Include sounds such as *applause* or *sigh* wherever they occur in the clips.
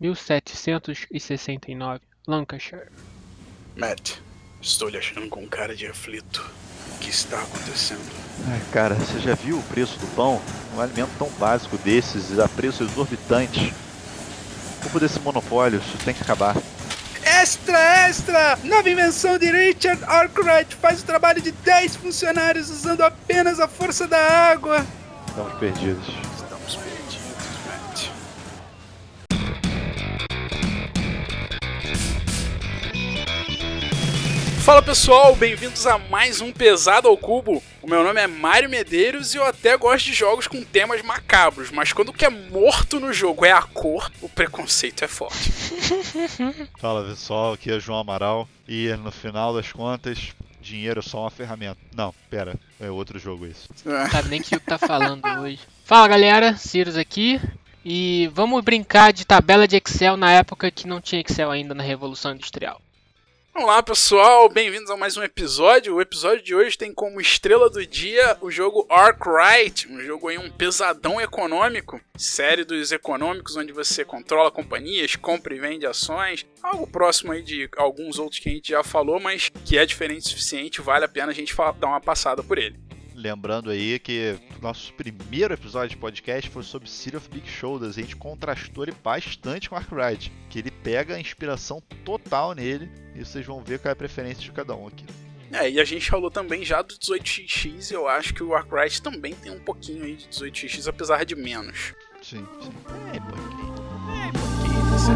1769, Lancashire. Matt, estou lhe achando com cara de aflito. O que está acontecendo? Ai, cara, você já viu o preço do pão? Um alimento tão básico desses, a preço exorbitante. Culpa desse monopólio, isso tem que acabar. Extra, extra! Nova invenção de Richard Arkwright faz o trabalho de 10 funcionários usando apenas a força da água. Estamos perdidos, Fala pessoal, bem-vindos a mais um Pesado ao Cubo. O meu nome é Mário Medeiros e eu até gosto de jogos com temas macabros, mas quando o que é morto no jogo é a cor, o preconceito é forte. *laughs* Fala pessoal, aqui é João Amaral e no final das contas, dinheiro é só uma ferramenta. Não, pera, é outro jogo isso. Não sabe nem que o que tá falando *laughs* hoje. Fala galera, Cirus aqui. E vamos brincar de tabela de Excel na época que não tinha Excel ainda na Revolução Industrial. Olá pessoal, bem-vindos a mais um episódio. O episódio de hoje tem como estrela do dia o jogo Arkwright, um jogo aí um pesadão econômico, série dos econômicos onde você controla companhias, compra e vende ações, algo próximo aí de alguns outros que a gente já falou, mas que é diferente o suficiente, vale a pena a gente dar uma passada por ele. Lembrando aí que nosso primeiro episódio de podcast foi sobre City of Big Shoulders. A gente contrastou ele bastante com Arkwright, que ele pega a inspiração total nele e vocês vão ver qual é a preferência de cada um aqui. É, e a gente falou também já do 18xx e eu acho que o Arkwright também tem um pouquinho aí de 18xx, apesar de menos. Sim, sim. É, pouquinho. É, pouquinho, você.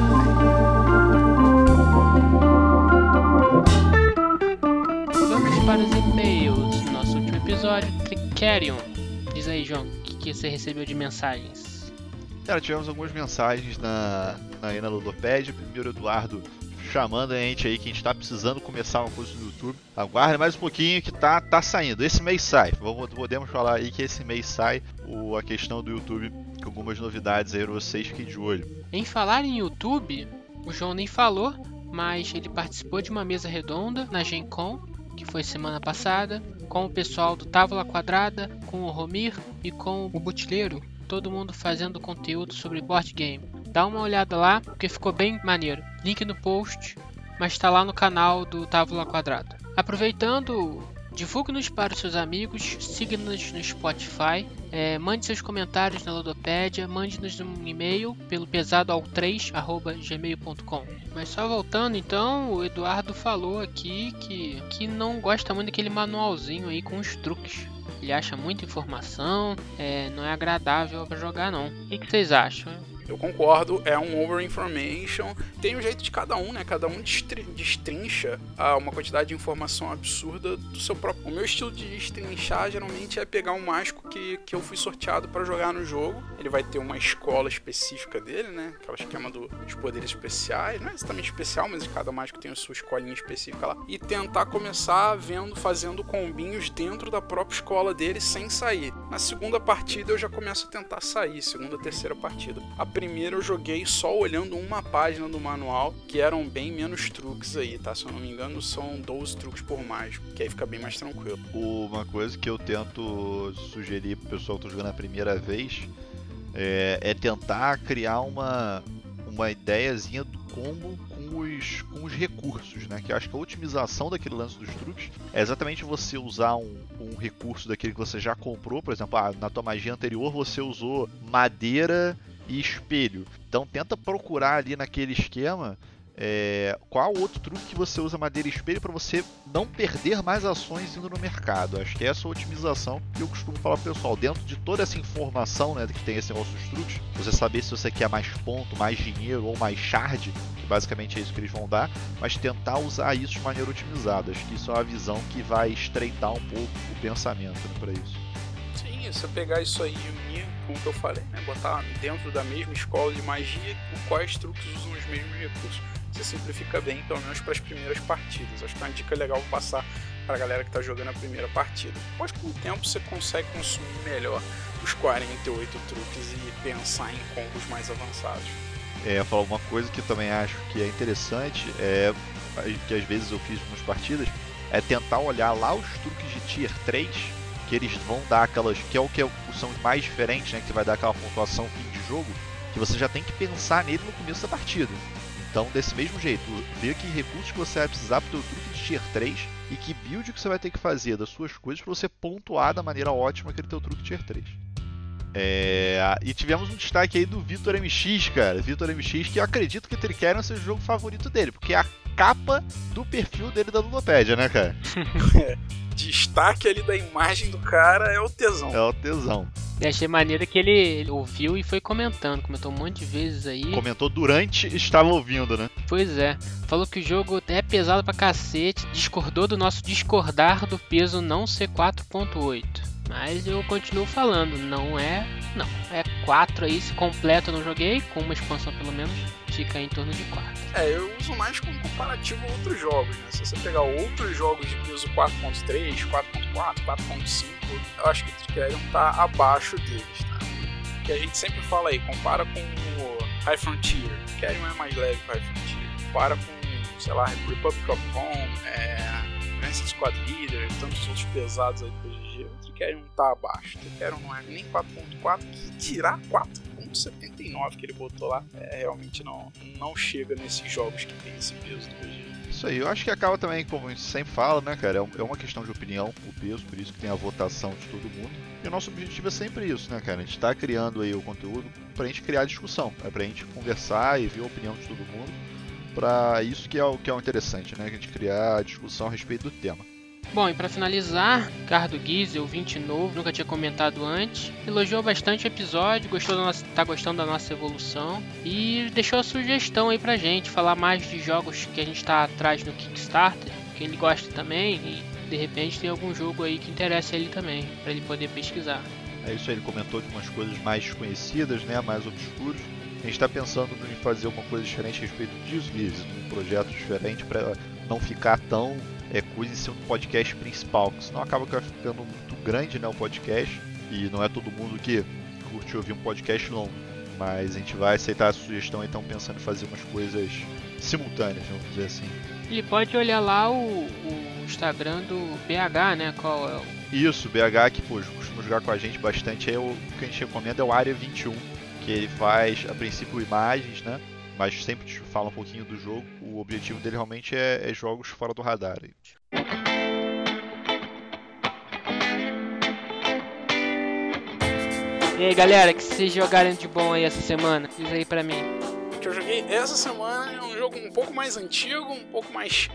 Vamos para os e-mails. Episódio, Tricerion. Diz aí, João, o que, que você recebeu de mensagens? Cara, tivemos algumas mensagens na, na, aí na Ludopédia. Primeiro, Eduardo chamando a gente aí que a gente tá precisando começar uma coisa no YouTube. Aguarde mais um pouquinho que tá, tá saindo. Esse mês sai. Vamos, podemos falar aí que esse mês sai o, a questão do YouTube com algumas novidades aí pra vocês fiquem de olho. Em falar em YouTube, o João nem falou, mas ele participou de uma mesa redonda na Gen Con, que foi semana passada, com o pessoal do Távola Quadrada, com o Romir e com o Butileiro, todo mundo fazendo conteúdo sobre board game. Dá uma olhada lá, porque ficou bem maneiro. Link no post, mas está lá no canal do Távola Quadrada. Aproveitando, divulgue-nos para os seus amigos, siga-nos no Spotify, é, mande seus comentários na Ludopédia, mande-nos um e-mail pelo pesadoal3.gmail.com. Mas só voltando então, o Eduardo falou aqui que, que não gosta muito daquele manualzinho aí com os truques. Ele acha muita informação, é, não é agradável para jogar não. O que, que vocês acham? Eu concordo, é um over-information. Tem um jeito de cada um, né? Cada um destri- destrincha ah, uma quantidade de informação absurda do seu próprio. O meu estilo de destrinchar geralmente é pegar um mágico que, que eu fui sorteado para jogar no jogo. Ele vai ter uma escola específica dele, né? Aquela esquema do- dos poderes especiais. Não é exatamente especial, mas cada mágico tem a sua escolinha específica lá. E tentar começar vendo, fazendo combinhos dentro da própria escola dele sem sair. Na segunda partida eu já começo a tentar sair, segunda, terceira partida. A primeira eu joguei só olhando uma página do manual, que eram bem menos truques aí, tá? Se eu não me engano, são 12 truques por mágico, que aí fica bem mais tranquilo. Uma coisa que eu tento sugerir pro pessoal que tá jogando a primeira vez é, é tentar criar uma, uma ideiazinha do combo com os, com os recursos, né? Que acho que a otimização daquele lance dos truques é exatamente você usar um, um recurso daquele que você já comprou, por exemplo, ah, na tua magia anterior você usou madeira e espelho. Então tenta procurar ali naquele esquema é, qual outro truque que você usa madeira e espelho para você não perder mais ações indo no mercado. Acho que essa é a otimização que eu costumo falar pro pessoal. Dentro de toda essa informação né, que tem esse negócio dos truques, você saber se você quer mais ponto, mais dinheiro ou mais shard, que basicamente é isso que eles vão dar, mas tentar usar isso de maneira otimizada. Acho que isso é uma visão que vai estreitar um pouco o pensamento né, para isso. Sim, se eu pegar isso aí e unir com o que eu falei, né? Botar dentro da mesma escola de magia, quais truques usam os mesmos recursos. Você simplifica bem, pelo menos para as primeiras partidas. Acho que é uma dica legal passar para a galera que está jogando a primeira partida. Depois, com o tempo, você consegue consumir melhor os 48 truques e pensar em combos mais avançados. É, falar uma coisa que eu também acho que é interessante, é que às vezes eu fiz nas partidas, é tentar olhar lá os truques de Tier 3, que eles vão dar aquelas, que é o que são os mais diferentes, né, que vai dar aquela pontuação fim de jogo, que você já tem que pensar nele no começo da partida. Então, desse mesmo jeito, ver que recursos que você vai precisar para o teu truque de tier 3 e que build que você vai ter que fazer das suas coisas para você pontuar da maneira ótima aquele teu truque tier 3. É... E tivemos um destaque aí do Vitor MX, cara. Vitor MX, que eu acredito que Trickerion seja o jogo favorito dele, porque é a capa do perfil dele da Ludopédia, né, cara? *laughs* destaque ali da imagem do cara é o tesão. É o tesão. E achei maneiro que ele ouviu e foi comentando, comentou um monte de vezes aí. Comentou durante estava ouvindo, né? Pois é. Falou que o jogo é pesado pra cacete, discordou do nosso discordar do peso não ser 4.8. Mas eu continuo falando, não é. Não. É 4 aí, se completo eu não joguei, com uma expansão pelo menos, fica em torno de 4. É, eu uso mais como comparativo a outros jogos, né? Se você pegar outros jogos de peso 4.3, 4.4, 4.5, eu acho que o Trickerion tá abaixo deles, tá? Que a gente sempre fala aí, compara com o High Frontier. O Trickerion é mais leve que o High Frontier. Compara com, sei lá, Republic of Rome, é, Rancid Squad Leader, tantos outros pesados aí do O Trickerion tá abaixo. O Trickerion não é nem 4.4, que dirá 4.79 que ele botou lá. É, realmente não, não chega nesses jogos que tem esse peso do. Isso aí, eu acho que acaba também, como a gente sempre fala, né, cara? É, é uma questão de opinião, o peso, por isso que tem a votação de todo mundo. E o nosso objetivo é sempre isso, né, cara? A gente tá criando aí o conteúdo pra gente criar discussão, é pra gente conversar e ver a opinião de todo mundo. Pra isso que é o que é o interessante, né? A gente criar discussão a respeito do tema. Bom, e para finalizar, Ricardo Guiz, ouvinte novo, nunca tinha comentado antes, elogiou bastante o episódio, gostou da nossa, tá gostando da nossa evolução e deixou a sugestão aí pra gente, falar mais de jogos que a gente tá atrás no Kickstarter, que ele gosta também e de repente tem algum jogo aí que interessa ele também, para ele poder pesquisar. É isso aí, ele comentou de umas coisas mais desconhecidas, né, mais obscuras. A gente está pensando em fazer uma coisa diferente a respeito disso, Liz, um projeto diferente para não ficar tão é, coisa em ser um podcast principal, porque senão acaba ficando muito grande né, o podcast e não é todo mundo que curte ouvir um podcast longo. Mas a gente vai aceitar a sugestão, então pensando em fazer umas coisas simultâneas, vamos dizer assim. Ele pode olhar lá o, o Instagram do BH, né? Qual é o... Isso, BH que pô, costuma jogar com a gente bastante. Aí o que a gente recomenda é o Área 21, que ele faz a princípio imagens, né? Mas sempre te fala um pouquinho do jogo. O objetivo dele realmente é, é jogos fora do radar. E aí galera, que vocês jogaram de bom aí essa semana? Diz aí pra mim. O que eu joguei essa semana é um jogo um pouco mais antigo, um pouco mais.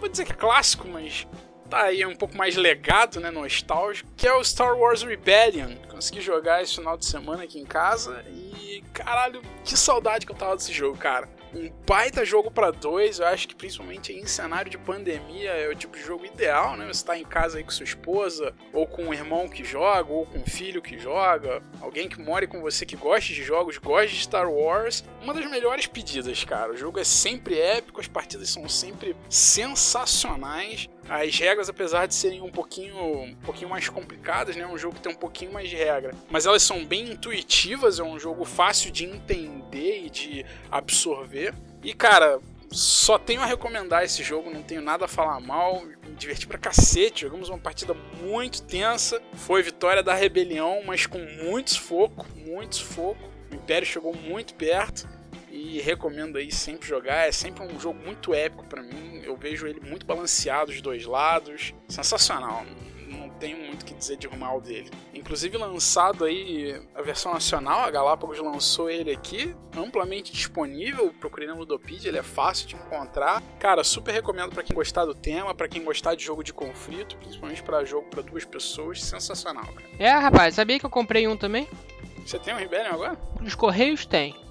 Vou dizer que é clássico, mas tá aí um pouco mais legado, né, nostálgico, que é o Star Wars Rebellion. Consegui jogar esse final de semana aqui em casa e caralho, que saudade que eu tava desse jogo, cara um baita jogo para dois. Eu acho que principalmente em cenário de pandemia é o tipo de jogo ideal, né? Você tá em casa aí com sua esposa, ou com um irmão que joga, ou com um filho que joga, alguém que more com você que gosta de jogos, gosta de Star Wars. Uma das melhores pedidas, cara. O jogo é sempre épico, as partidas são sempre sensacionais. As regras, apesar de serem um pouquinho, um pouquinho mais complicadas, né? É um jogo que tem um pouquinho mais de regra. Mas elas são bem intuitivas, é um jogo fácil de entender e de absorver. E, cara, só tenho a recomendar esse jogo, não tenho nada a falar mal. Me diverti pra cacete, jogamos uma partida muito tensa. Foi vitória da rebelião, mas com muito sufoco, muito sufoco. O Império chegou muito perto e recomendo aí sempre jogar. É sempre um jogo muito épico para mim. Eu vejo ele muito balanceado dos dois lados. Sensacional. Não tenho muito o que dizer de mal dele. Inclusive lançado aí a versão nacional, a Galápagos lançou ele aqui, amplamente disponível. Procurei no Ludopedia, ele é fácil de encontrar. Cara, super recomendo para quem gostar do tema, para quem gostar de jogo de conflito, principalmente para jogo para duas pessoas, sensacional, cara. É, rapaz, sabia que eu comprei um também? Você tem um Rebellion agora? Os Correios tem.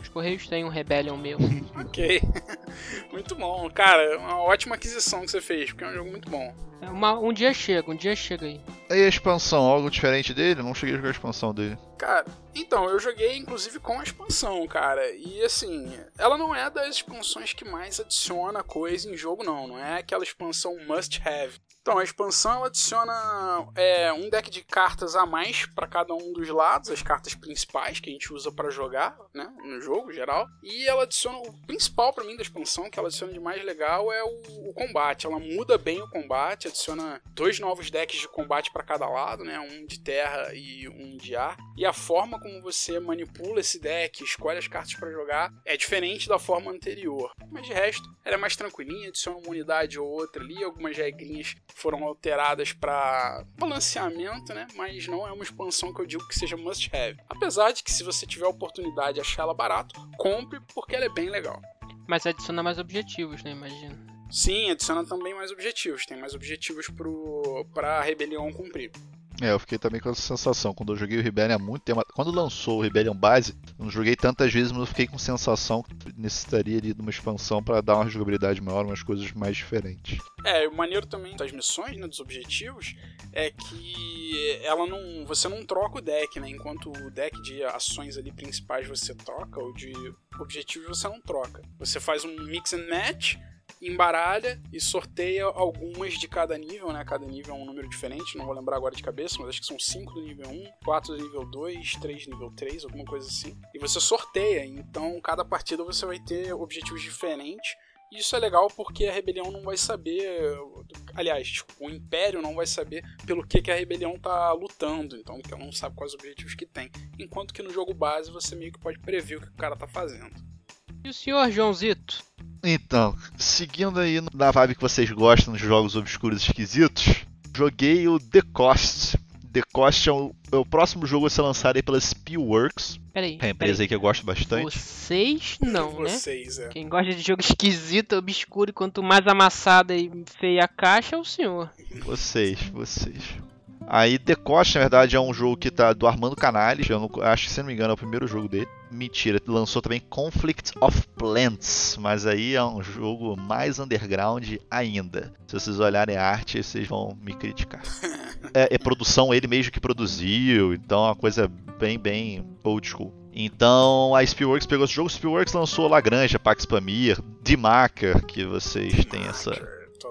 Os Correios têm um Rebellion meu. *laughs* ok. *laughs* muito bom. Cara, uma ótima aquisição que você fez, porque é um jogo muito bom. É uma, um dia chega, um dia chega aí. E a expansão, algo diferente dele? Não cheguei a jogar a expansão dele. Cara, então, eu joguei inclusive com a expansão, cara. E assim, ela não é das expansões que mais adiciona coisa em jogo, não. Não é aquela expansão must have. Então, a expansão ela adiciona é, um deck de cartas a mais para cada um dos lados, as cartas principais que a gente usa para jogar, né, no jogo geral. E ela adiciona o principal para mim da expansão, que ela adiciona de mais legal é o, o, combate. Ela muda bem o combate, adiciona dois novos decks de combate para cada lado, né, um de terra e um de ar. E a forma como você manipula esse deck, escolhe as cartas para jogar, é diferente da forma anterior. Mas de resto, ela é mais tranquilinha, adiciona uma unidade ou outra ali, algumas regrinhas foram alteradas para balanceamento, né? Mas não é uma expansão que eu digo que seja must have. Apesar de que se você tiver a oportunidade de achar ela barato, compre porque ela é bem legal. Mas adiciona mais objetivos, né? Imagino. Sim, adiciona também mais objetivos. Tem mais objetivos para a rebelião cumprir. É, eu fiquei também com essa sensação. Quando eu joguei o Rebellion há muito tempo. Quando lançou o Rebellion base, não joguei tantas vezes, mas eu fiquei com sensação que necessitaria de uma expansão para dar uma jogabilidade maior, umas coisas mais diferentes. É, o maneiro também das missões, né, dos objetivos, é que ela não. Você não troca o deck, né? Enquanto o deck de ações ali principais você troca, ou de objetivos você não troca. Você faz um mix and match embaralha e sorteia algumas de cada nível, né? Cada nível é um número diferente, não vou lembrar agora de cabeça, mas acho que são 5 do nível 1, 4 do nível 2, 3 do nível 3, alguma coisa assim. E você sorteia, então cada partida você vai ter objetivos diferentes. Isso é legal porque a rebelião não vai saber. Aliás, tipo, o Império não vai saber pelo que, que a rebelião tá lutando. Então, porque ela não sabe quais objetivos que tem. Enquanto que no jogo base você meio que pode prever o que o cara tá fazendo. E o senhor Joãozito? Então, seguindo aí na vibe que vocês gostam dos jogos obscuros esquisitos, joguei o The Cost. The Cost é o, é o próximo jogo a ser lançado aí pela Spielworks. Peraí. É uma empresa peraí. aí que eu gosto bastante. Vocês não, né? Vocês, é. Quem gosta de jogo esquisito, obscuro, e quanto mais amassada e feia a caixa, é o senhor. Vocês, vocês. Aí The Cost, na verdade, é um jogo que tá do Armando Canales. Eu não, acho que, se não me engano, é o primeiro jogo dele. Mentira, lançou também Conflict of Plants, mas aí é um jogo mais underground ainda. Se vocês olharem a arte, vocês vão me criticar. *laughs* É, é produção ele mesmo que produziu, então é uma coisa bem, bem old school. Então a Spielworks pegou esse jogo, Spielworks lançou Lagrange, Pax Pamir, Dimaker, que vocês têm essa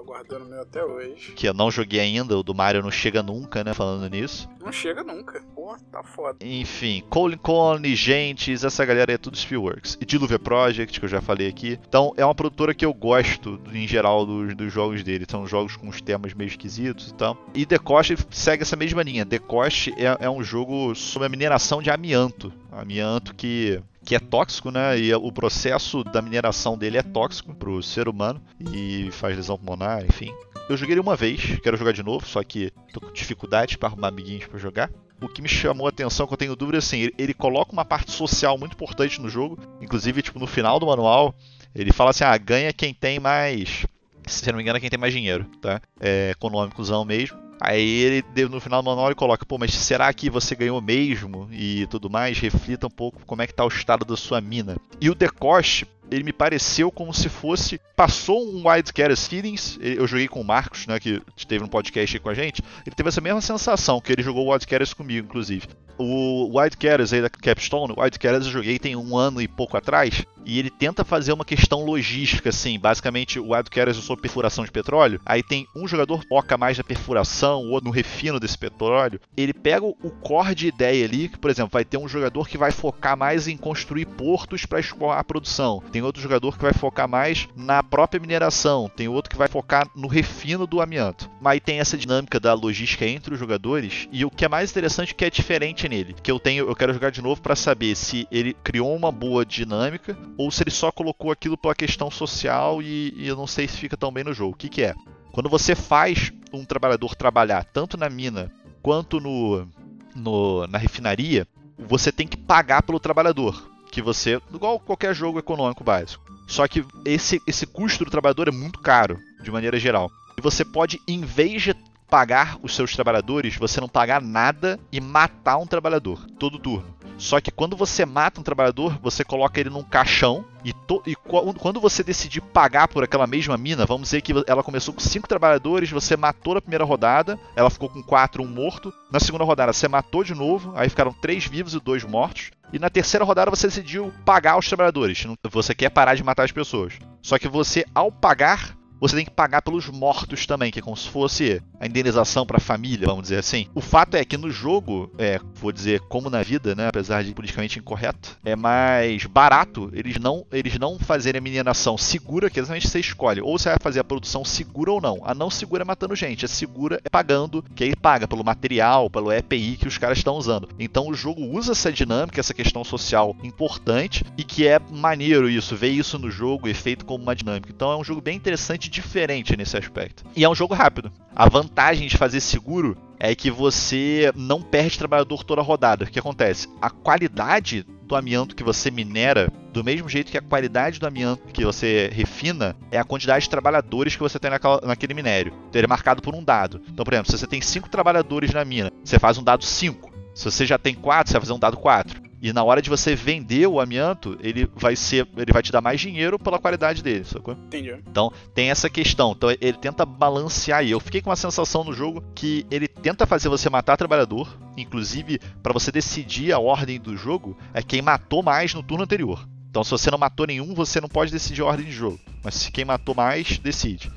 Tô aguardando o meu até hoje. que eu não joguei ainda, o do Mario não chega nunca, né, falando nisso. Não chega nunca. Pô, tá foda. Enfim, Colin Conley, Gentes, essa galera é tudo Spielworks. E Diluvia Project, que eu já falei aqui. Então, é uma produtora que eu gosto, em geral, dos, dos jogos dele. São jogos com os temas meio esquisitos e tal. E The Cost segue essa mesma linha. The Cost é, é um jogo sobre a mineração de amianto. Amianto que que é tóxico, né? E o processo da mineração dele é tóxico para o ser humano e faz lesão pulmonar, enfim. Eu joguei ele uma vez, quero jogar de novo, só que tô com dificuldade para arrumar amiguinhos para jogar. O que me chamou a atenção, que eu tenho dúvida, assim, ele, ele coloca uma parte social muito importante no jogo. Inclusive, tipo, no final do manual, ele fala assim, ah, ganha quem tem mais... Se não me engano, é quem tem mais dinheiro, tá? É econômicozão mesmo. Aí ele no final do manual ele coloca, pô, mas será que você ganhou mesmo e tudo mais? Reflita um pouco como é que tá o estado da sua mina. E o Decoste, ele me pareceu como se fosse. Passou um Wild Carrots Feelings. Eu joguei com o Marcos, né? Que esteve no podcast aí com a gente. Ele teve essa mesma sensação, que ele jogou Carrots comigo, inclusive. O Wild Carrots aí da Capstone, o Wild Carrots eu joguei tem um ano e pouco atrás. E ele tenta fazer uma questão logística, assim. Basicamente, o Wild Carrots é sobre perfuração de petróleo. Aí tem um jogador foca mais na perfuração, ou no refino desse petróleo. Ele pega o core de ideia ali, que, por exemplo, vai ter um jogador que vai focar mais em construir portos para escoar a produção. Tem outro jogador que vai focar mais na própria mineração. Tem outro que vai focar no refino do amianto. Mas tem essa dinâmica da logística entre os jogadores. E o que é mais interessante é que é diferente nele. Que eu tenho, eu quero jogar de novo para saber se ele criou uma boa dinâmica ou se ele só colocou aquilo pela questão social e, e eu não sei se fica tão bem no jogo. O que, que é? Quando você faz um trabalhador trabalhar tanto na mina quanto no, no, na refinaria, você tem que pagar pelo trabalhador. Que você. igual qualquer jogo econômico básico. Só que esse, esse custo do trabalhador é muito caro, de maneira geral. E você pode, em vez de pagar os seus trabalhadores, você não pagar nada e matar um trabalhador todo turno. Só que quando você mata um trabalhador, você coloca ele num caixão e, e quando você decidir pagar por aquela mesma mina, vamos dizer que ela começou com cinco trabalhadores, você matou na primeira rodada, ela ficou com quatro, um morto. Na segunda rodada você matou de novo, aí ficaram três vivos e dois mortos. E na terceira rodada você decidiu pagar os trabalhadores. Você quer parar de matar as pessoas. Só que você, ao pagar, você tem que pagar pelos mortos também, que é como se fosse a indenização para a família, vamos dizer assim. O fato é que no jogo, é, vou dizer como na vida, né, apesar de politicamente incorreto, é mais barato eles não eles não fazerem a mineração segura, que exatamente você escolhe, ou você vai fazer a produção segura ou não. A não segura é matando gente, a segura é pagando, que aí paga pelo material, pelo EPI que os caras estão usando. Então o jogo usa essa dinâmica, essa questão social importante e que é maneiro isso, ver isso no jogo e feito como uma dinâmica. Então é um jogo bem interessante e diferente nesse aspecto. E é um jogo rápido. A vantagem de fazer seguro é que você não perde trabalhador toda a rodada. O que acontece? A qualidade do amianto que você minera, do mesmo jeito que a qualidade do amianto que você refina, é a quantidade de trabalhadores que você tem naquela, naquele minério. Então, ele é marcado por um dado. Então, por exemplo, se você tem 5 trabalhadores na mina, você faz um dado 5. Se você já tem 4, você vai fazer um dado 4. E na hora de você vender o amianto, ele vai ser, ele vai te dar mais dinheiro pela qualidade dele, sacou? Entendi. Então tem essa questão. Então ele tenta balancear. E eu fiquei com uma sensação no jogo que ele tenta fazer você matar trabalhador, inclusive para você decidir a ordem do jogo é quem matou mais no turno anterior. Então se você não matou nenhum, você não pode decidir a ordem de jogo. Mas se quem matou mais, decide.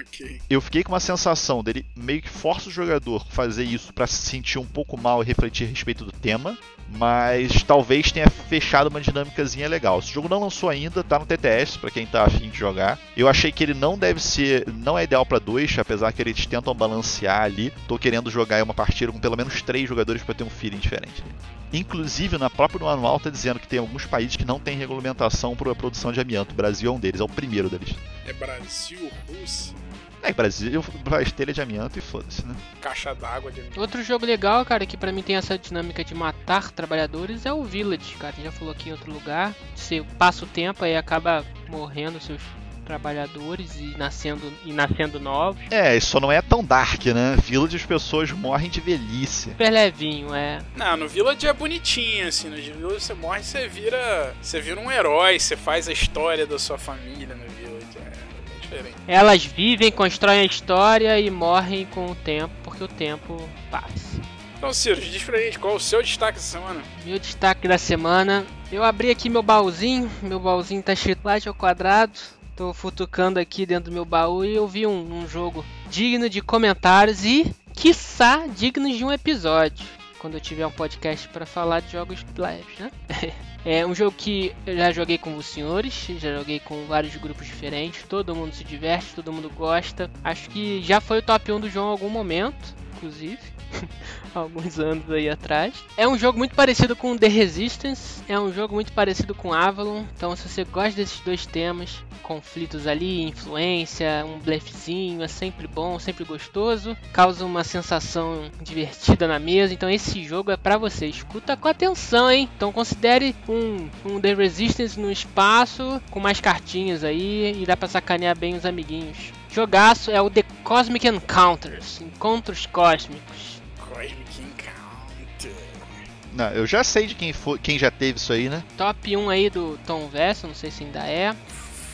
Ok. Eu fiquei com uma sensação dele meio que força o jogador a fazer isso para se sentir um pouco mal e refletir a respeito do tema, mas talvez tenha fechado uma dinâmicazinha legal. Esse jogo não lançou ainda, tá no TTS para quem tá afim de jogar. Eu achei que ele não deve ser, não é ideal para dois, apesar que eles tentam balancear ali. Tô querendo jogar uma partida com pelo menos três jogadores para ter um feeling diferente. Inclusive, na própria manual tá dizendo que tem alguns países que não tem regulamentação para a produção de amianto. O Brasil é um deles, é o primeiro deles. É Brasil, Rússia, É, Brasil faz telha de amianto e foda-se, né? caixa d'água de Outro jogo legal, cara, que pra mim tem essa dinâmica de matar trabalhadores é o Village, cara. A gente já falou aqui em outro lugar. Você passa o tempo e acaba morrendo seus trabalhadores e nascendo e nascendo novos. É, isso não é tão dark, né? Village as pessoas morrem de velhice. Super levinho, é. Não, no Village é bonitinho, assim. No Village você morre, você vira. Você vira um herói, você faz a história da sua família no Village. Diferente. Elas vivem, constroem a história e morrem com o tempo, porque o tempo passa. Então, Ciro, diz pra gente qual é o seu destaque essa semana. Meu destaque da semana, eu abri aqui meu baúzinho, meu baúzinho tá escrito Light ao quadrado. Tô futucando aqui dentro do meu baú e eu vi um, um jogo digno de comentários e, quiçá, digno de um episódio. Quando eu tiver um podcast para falar de jogos leves, né? *laughs* É um jogo que eu já joguei com os senhores, já joguei com vários grupos diferentes, todo mundo se diverte, todo mundo gosta. Acho que já foi o top 1 do João em algum momento, inclusive. *laughs* alguns anos aí atrás. É um jogo muito parecido com The Resistance, é um jogo muito parecido com Avalon. Então, se você gosta desses dois temas, conflitos ali, influência, um blefzinho, é sempre bom, sempre gostoso, causa uma sensação divertida na mesa. Então, esse jogo é para você. Escuta com atenção, hein? Então, considere um, um The Resistance no espaço com mais cartinhas aí e dá para sacanear bem os amiguinhos. Jogaço é o The Cosmic Encounters, Encontros Cósmicos. Cosmic Encounter. Não, eu já sei de quem foi, quem já teve isso aí, né? Top 1 aí do Tom Vessel, não sei se ainda é.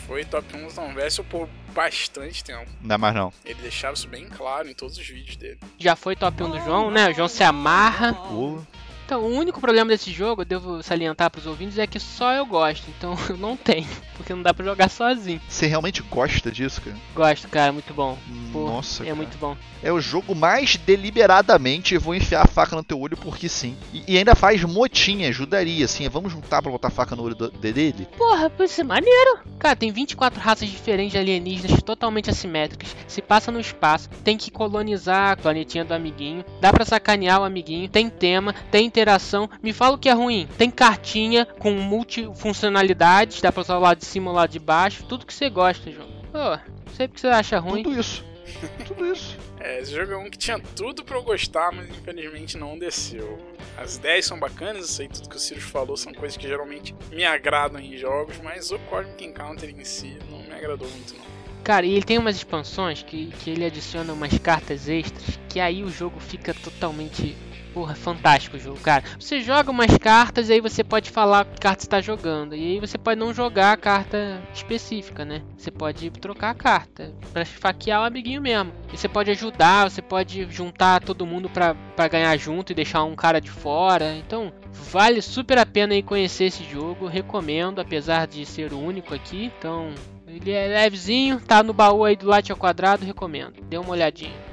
Foi top 1 do Tom Vessel por bastante tempo. Não dá mais não. Ele deixava isso bem claro em todos os vídeos dele. Já foi top 1 do João, né? O João se amarra. Pô, Então, o único problema desse jogo, eu devo salientar pros ouvintes, é que só eu gosto. Então, *laughs* eu não tenho, porque não dá pra jogar sozinho. você realmente gosta disso, cara? Gosto, cara, muito bom. Pô, Nossa, é cara. muito bom. É o jogo mais deliberadamente vou enfiar a faca no teu olho porque sim. E, e ainda faz motinha, ajudaria, assim. Vamos juntar pra botar a faca no olho do- dele? Porra, pode ser maneiro. Cara, tem 24 raças diferentes de alienígenas totalmente assimétricas. Se passa no espaço, tem que colonizar a planetinha do amiguinho. Dá pra sacanear o amiguinho. Tem tema, tem interação. Me fala o que é ruim. Tem cartinha com multifuncionalidades. Dá pra usar o lado de cima o lado de baixo. Tudo que você gosta, João. Pô, não sei porque você acha ruim. Tudo isso. *laughs* Tudo isso. É, esse jogo é um que tinha tudo pra eu gostar, mas infelizmente não desceu. As ideias são bacanas, isso aí tudo que o Sirius falou são coisas que geralmente me agradam em jogos, mas o Cosmic Encounter em si não me agradou muito não. Cara, e ele tem umas expansões que, que ele adiciona umas cartas extras, que aí o jogo fica totalmente. Porra, fantástico o jogo, cara. Você joga umas cartas e aí você pode falar que carta você tá jogando. E aí você pode não jogar a carta específica, né? Você pode trocar a carta pra esfaquear o amiguinho mesmo. E você pode ajudar, você pode juntar todo mundo pra ganhar junto e deixar um cara de fora. Então, vale super a pena aí conhecer esse jogo. Recomendo, apesar de ser o único aqui. Então, Ele é levezinho, tá no baú aí do Light ao quadrado, recomendo. Dê uma olhadinha.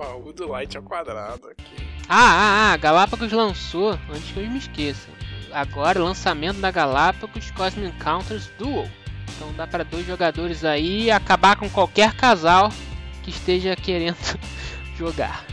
Baú do Light ao quadrado aqui. Ah, ah, ah, Galápagos lançou, antes que eu me esqueça. Agora, lançamento da Galápagos Cosmic Encounters Duel. Então dá para dois jogadores aí acabar com qualquer casal que esteja querendo *laughs* jogar.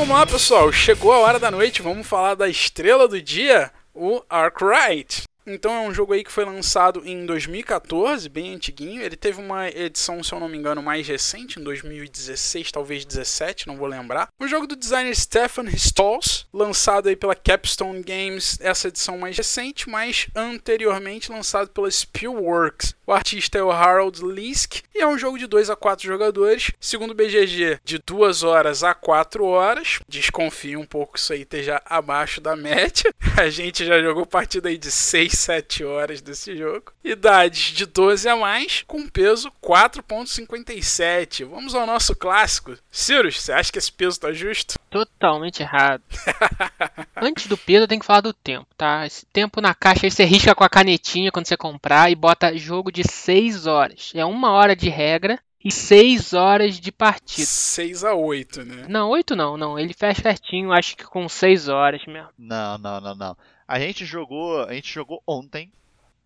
Vamos lá, pessoal. Chegou a hora da noite. Vamos falar da estrela do dia, o Arkwright. Então é um jogo aí que foi lançado em 2014, bem antiguinho. Ele teve uma edição, se eu não me engano, mais recente, em 2016, talvez 17, não vou lembrar. Um jogo do designer Stefan Stolz, lançado aí pela Capstone Games, essa edição mais recente, mas anteriormente lançado pela Spielworks. O artista é o Harold Lisk e é um jogo de 2 a 4 jogadores, segundo o BGG, de 2 horas a 4 horas. Desconfio um pouco que isso aí esteja abaixo da média. *laughs* A gente já jogou partida aí de 6 7 horas desse jogo. Idades de 12 a mais, com peso 4.57. Vamos ao nosso clássico. Cirus, você acha que esse peso tá justo? *laughs* Totalmente errado. Antes do peso, eu tenho que falar do tempo, tá? Esse tempo na caixa aí você risca com a canetinha quando você comprar e bota jogo de 6 horas. É uma hora de regra e 6 horas de partida. 6 a 8, né? Não, 8 não, não. Ele fecha certinho, acho que com 6 horas mesmo. Não, não, não, não. A gente jogou, a gente jogou ontem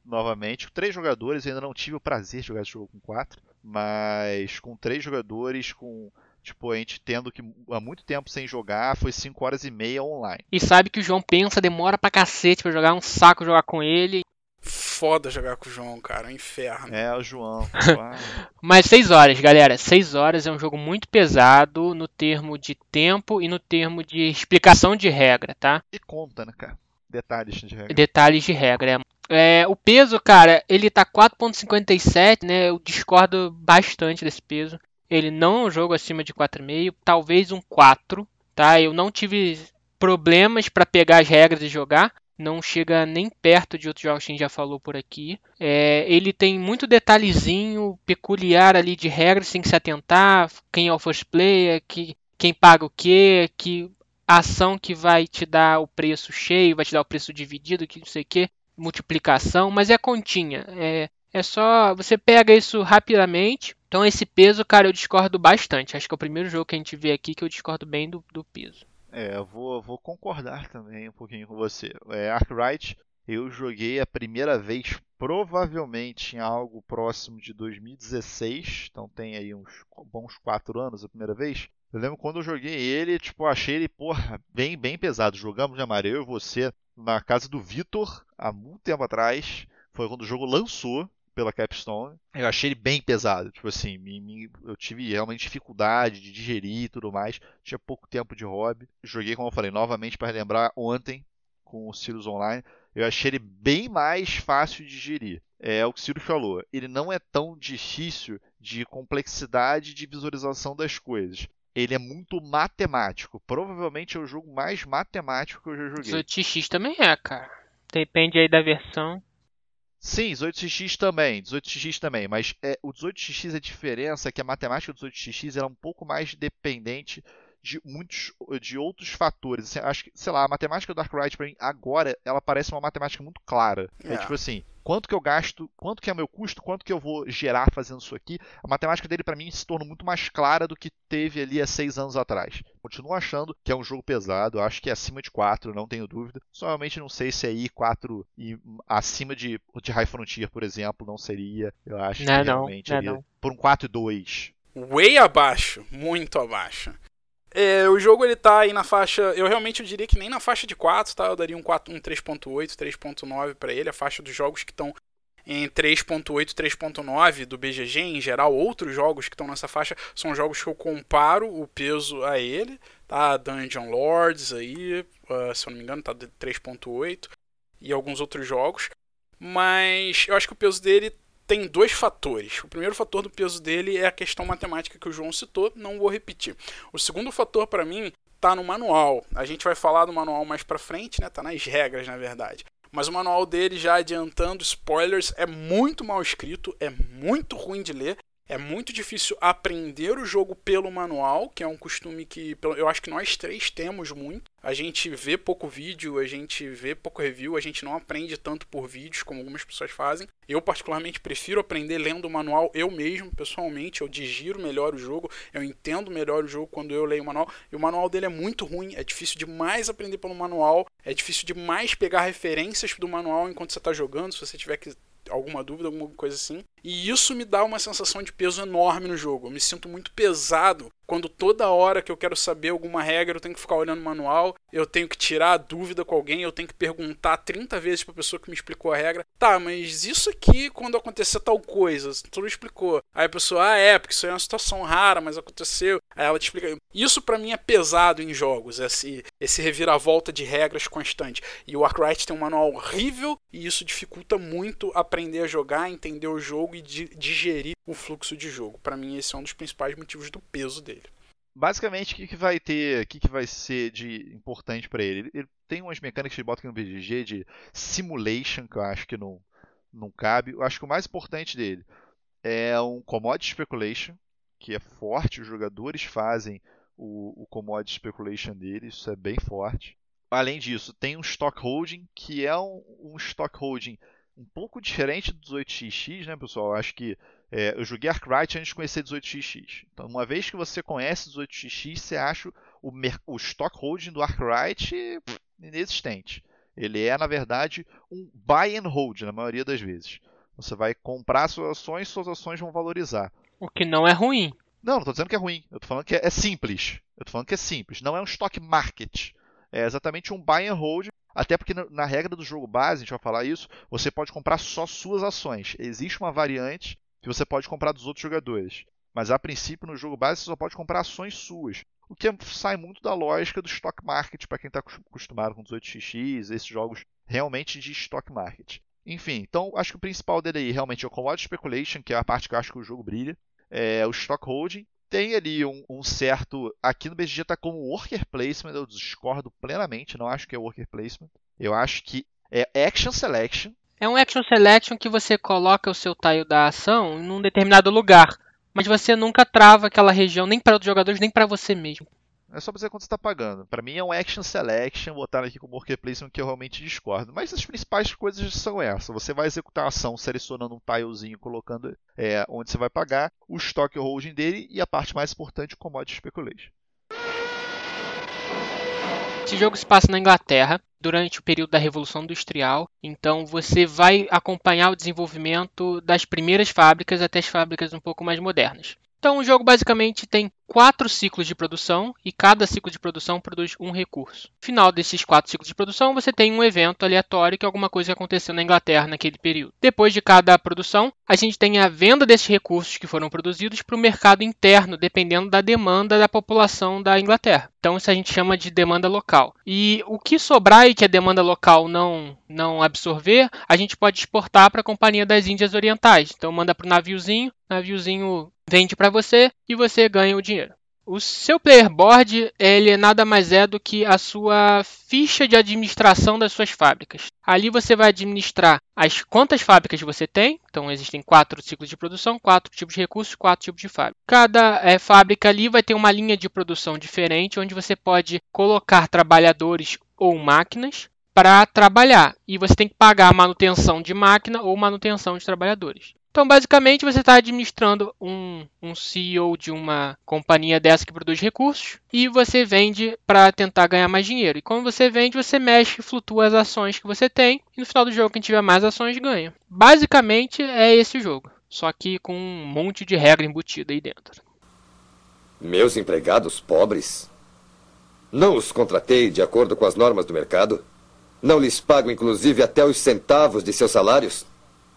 novamente, com três jogadores, ainda não tive o prazer de jogar esse jogo com quatro, mas com três jogadores, com tipo, a gente tendo que há muito tempo sem jogar, foi 5 horas e meia online. E sabe que o João pensa, demora pra cacete pra jogar, um saco jogar com ele. Foda jogar com o João, cara, é um inferno. É, o João. *laughs* Mas 6 horas, galera. 6 horas é um jogo muito pesado no termo de tempo e no termo de explicação de regra, tá? E conta, né, cara? Detalhes de regra. Detalhes de regra. É. é o peso, cara, ele tá 4.57, né? Eu discordo bastante desse peso. Ele não é um jogo acima de 4,5, talvez um 4, tá? Eu não tive problemas para pegar as regras e jogar. Não chega nem perto de outros jogos que a gente já falou por aqui. É, ele tem muito detalhezinho peculiar ali de regras, tem que se atentar. Quem é o first player, que, quem paga o quê, que ação que vai te dar o preço cheio, vai te dar o preço dividido, que não sei o que, multiplicação, mas é continha. É, é só. Você pega isso rapidamente. Então esse peso, cara, eu discordo bastante. Acho que é o primeiro jogo que a gente vê aqui que eu discordo bem do, do peso. É, eu vou, vou concordar também um pouquinho com você. É, Arkwright, eu joguei a primeira vez provavelmente em algo próximo de 2016, então tem aí uns bons 4 anos a primeira vez. Eu lembro quando eu joguei ele, tipo, achei ele, porra, bem, bem pesado. Jogamos de amarelo, eu e você, na casa do Vitor, há muito tempo atrás. Foi quando o jogo lançou pela Capstone. Eu achei ele bem pesado. Tipo assim, me, me, eu tive realmente dificuldade de digerir e tudo mais. Tinha pouco tempo de hobby. Joguei, como eu falei, novamente para relembrar ontem com o Sirius Online. Eu achei ele bem mais fácil de digerir. É o que o Ciro falou. Ele não é tão difícil de complexidade de visualização das coisas ele é muito matemático. Provavelmente é o jogo mais matemático que eu já joguei. 18x também é, cara. Depende aí da versão. Sim, 18x também, 18x também, mas é, o 18x a diferença é que a matemática do 18x é um pouco mais dependente de muitos de outros fatores. Assim, acho que, sei lá, a matemática do Arkwright para mim agora, ela parece uma matemática muito clara. É. é. tipo assim, quanto que eu gasto, quanto que é o meu custo, quanto que eu vou gerar fazendo isso aqui. A matemática dele para mim se tornou muito mais clara do que teve ali há seis anos atrás. Continuo achando que é um jogo pesado, acho que é acima de 4, não tenho dúvida. Só realmente não sei se aí 4 e acima de, de High Frontier, por exemplo, não seria. Eu acho não, que realmente não, não. por um 4 e 2. Way abaixo, muito abaixo. É, o jogo ele tá aí na faixa, eu realmente eu diria que nem na faixa de 4, tá? Eu daria um, 4, um 3.8, 3.9 para ele, a faixa dos jogos que estão em 3.8, 3.9 do BGG em geral, outros jogos que estão nessa faixa são jogos que eu comparo o peso a ele, tá? Dungeon Lords aí, uh, se eu não me engano, tá de 3.8 e alguns outros jogos. Mas eu acho que o peso dele tem dois fatores. O primeiro fator do peso dele é a questão matemática que o João citou, não vou repetir. O segundo fator para mim está no manual. A gente vai falar do manual mais para frente, né? Tá nas regras, na verdade. mas o manual dele, já adiantando spoilers, é muito mal escrito, é muito ruim de ler. É muito difícil aprender o jogo pelo manual, que é um costume que eu acho que nós três temos muito. A gente vê pouco vídeo, a gente vê pouco review, a gente não aprende tanto por vídeos como algumas pessoas fazem. Eu, particularmente, prefiro aprender lendo o manual eu mesmo, pessoalmente. Eu digiro melhor o jogo, eu entendo melhor o jogo quando eu leio o manual. E o manual dele é muito ruim, é difícil demais aprender pelo manual, é difícil demais pegar referências do manual enquanto você está jogando, se você tiver que alguma dúvida, alguma coisa assim. E isso me dá uma sensação de peso enorme no jogo. Eu me sinto muito pesado quando toda hora que eu quero saber alguma regra eu tenho que ficar olhando o manual, eu tenho que tirar a dúvida com alguém, eu tenho que perguntar 30 vezes para a pessoa que me explicou a regra. Tá, mas isso aqui quando acontecer tal coisa, tu não explicou. Aí a pessoa, ah, é, porque isso é uma situação rara, mas aconteceu. Aí ela te explica. Isso para mim é pesado em jogos, esse, esse reviravolta de regras constante. E o Arkwright tem um manual horrível e isso dificulta muito aprender a jogar, entender o jogo e digerir o fluxo de jogo. Para mim esse é um dos principais motivos do peso dele basicamente o que, que vai ter, o que, que vai ser de importante para ele? ele? tem umas mecânicas ele bota aqui no BGG de simulation que eu acho que não não cabe. Eu acho que o mais importante dele é um commodity speculation que é forte. Os jogadores fazem o, o commodity speculation dele, isso é bem forte. Além disso, tem um stock holding que é um, um stock holding um pouco diferente do 18xx, né, pessoal? Eu acho que é, eu joguei Arkwright antes de conhecer 18xx. Então, uma vez que você conhece 18xx, você acha o, o stock holding do Arkwright inexistente. Ele é, na verdade, um buy and hold na maioria das vezes. Você vai comprar suas ações, suas ações vão valorizar. O que não é ruim. Não, não estou dizendo que é ruim. Eu estou falando que é, é simples. Eu estou falando que é simples. Não é um stock market. É exatamente um buy and hold até porque na regra do jogo base, a gente vai falar isso, você pode comprar só suas ações. Existe uma variante que você pode comprar dos outros jogadores. Mas a princípio, no jogo base, você só pode comprar ações suas. O que sai muito da lógica do stock market para quem está acostumado com 18xx, esses jogos realmente de stock market. Enfim, então acho que o principal dele aí realmente é o commodity speculation, que é a parte que eu acho que o jogo brilha. É o stock holding. Tem ali um, um certo. Aqui no BGG está como worker placement, eu discordo plenamente, não acho que é worker placement. Eu acho que é action selection, é um action selection que você coloca o seu tile da ação em um determinado lugar, mas você nunca trava aquela região nem para os jogadores nem para você mesmo. É só pra dizer quanto você está pagando. Para mim é um action selection, botar aqui com o worker placement que eu realmente discordo. Mas as principais coisas são essas. Você vai executar a ação selecionando um tilezinho, colocando é, onde você vai pagar, o stock holding dele e a parte mais importante, o commodity speculation. Esse jogo se passa na Inglaterra durante o período da Revolução Industrial, então você vai acompanhar o desenvolvimento das primeiras fábricas até as fábricas um pouco mais modernas. Então, o jogo basicamente tem quatro ciclos de produção e cada ciclo de produção produz um recurso. No final desses quatro ciclos de produção, você tem um evento aleatório que é alguma coisa aconteceu na Inglaterra naquele período. Depois de cada produção, a gente tem a venda desses recursos que foram produzidos para o mercado interno, dependendo da demanda da população da Inglaterra. Então isso a gente chama de demanda local. E o que sobrar e que a demanda local não não absorver, a gente pode exportar para a Companhia das Índias Orientais. Então manda para o naviozinho, naviozinho vende para você e você ganha o dinheiro. O seu player board ele nada mais é do que a sua ficha de administração das suas fábricas. Ali você vai administrar as quantas fábricas você tem. Então existem quatro ciclos de produção, quatro tipos de recursos, quatro tipos de fábrica. Cada é, fábrica ali vai ter uma linha de produção diferente, onde você pode colocar trabalhadores ou máquinas para trabalhar. E você tem que pagar a manutenção de máquina ou manutenção de trabalhadores. Então, basicamente, você está administrando um, um CEO de uma companhia dessa que produz recursos e você vende para tentar ganhar mais dinheiro. E quando você vende, você mexe e flutua as ações que você tem. E no final do jogo, quem tiver mais ações ganha. Basicamente, é esse o jogo. Só que com um monte de regra embutida aí dentro. Meus empregados pobres? Não os contratei de acordo com as normas do mercado? Não lhes pago, inclusive, até os centavos de seus salários?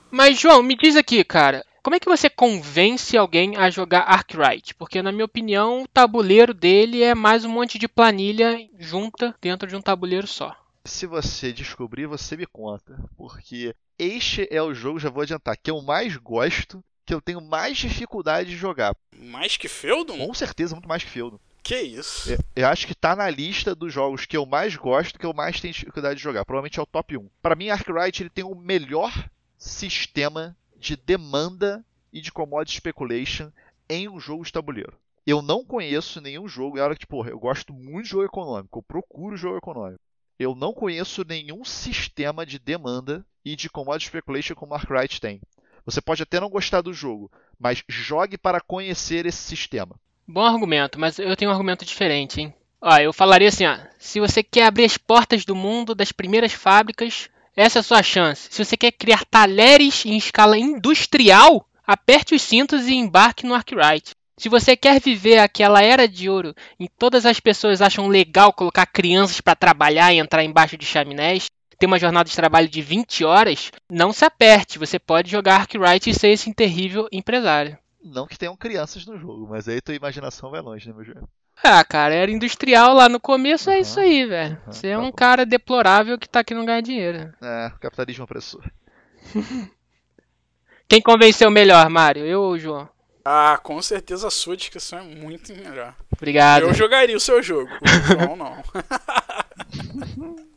Mas, João, me diz aqui, cara, como é que você convence alguém a jogar Arkwright? Porque, na minha opinião, o tabuleiro dele é mais um monte de planilha junta dentro de um tabuleiro só. Se você descobrir, você me conta. Porque este é o jogo, já vou adiantar, que eu mais gosto, que eu tenho mais dificuldade de jogar. Mais que Feudon? Com certeza, muito mais que Feudon. Que isso? Eu, eu acho que tá na lista dos jogos que eu mais gosto, que eu mais tenho dificuldade de jogar. Provavelmente é o top 1. Para mim, Arkwright ele tem o melhor sistema de demanda e de commodity speculation em um jogo de tabuleiro. Eu não conheço nenhum jogo, é hora que, tipo, eu gosto muito de jogo econômico, eu procuro jogo econômico. Eu não conheço nenhum sistema de demanda e de commodity speculation como Arkwright tem. Você pode até não gostar do jogo, mas jogue para conhecer esse sistema. Bom argumento, mas eu tenho um argumento diferente, hein? Ó, eu falaria assim, ó, se você quer abrir as portas do mundo das primeiras fábricas, essa é a sua chance. Se você quer criar talheres em escala industrial, aperte os cintos e embarque no Arkwright. Se você quer viver aquela era de ouro em todas as pessoas acham legal colocar crianças para trabalhar e entrar embaixo de chaminés, ter uma jornada de trabalho de 20 horas, não se aperte, você pode jogar Arkwright e ser esse terrível empresário. Não que tenham crianças no jogo, mas aí tua imaginação vai longe, né, meu jogo? Ah, cara, era industrial lá no começo, é isso aí, velho. uhum, Você é tá um bom. cara deplorável que tá aqui não ganhar dinheiro. É, capitalismo opressor. *laughs* Quem convenceu melhor, Mário? Eu ou o João? Ah, com certeza a sua descrição é muito melhor. Obrigado. Eu jogaria o seu jogo, o João não. *laughs*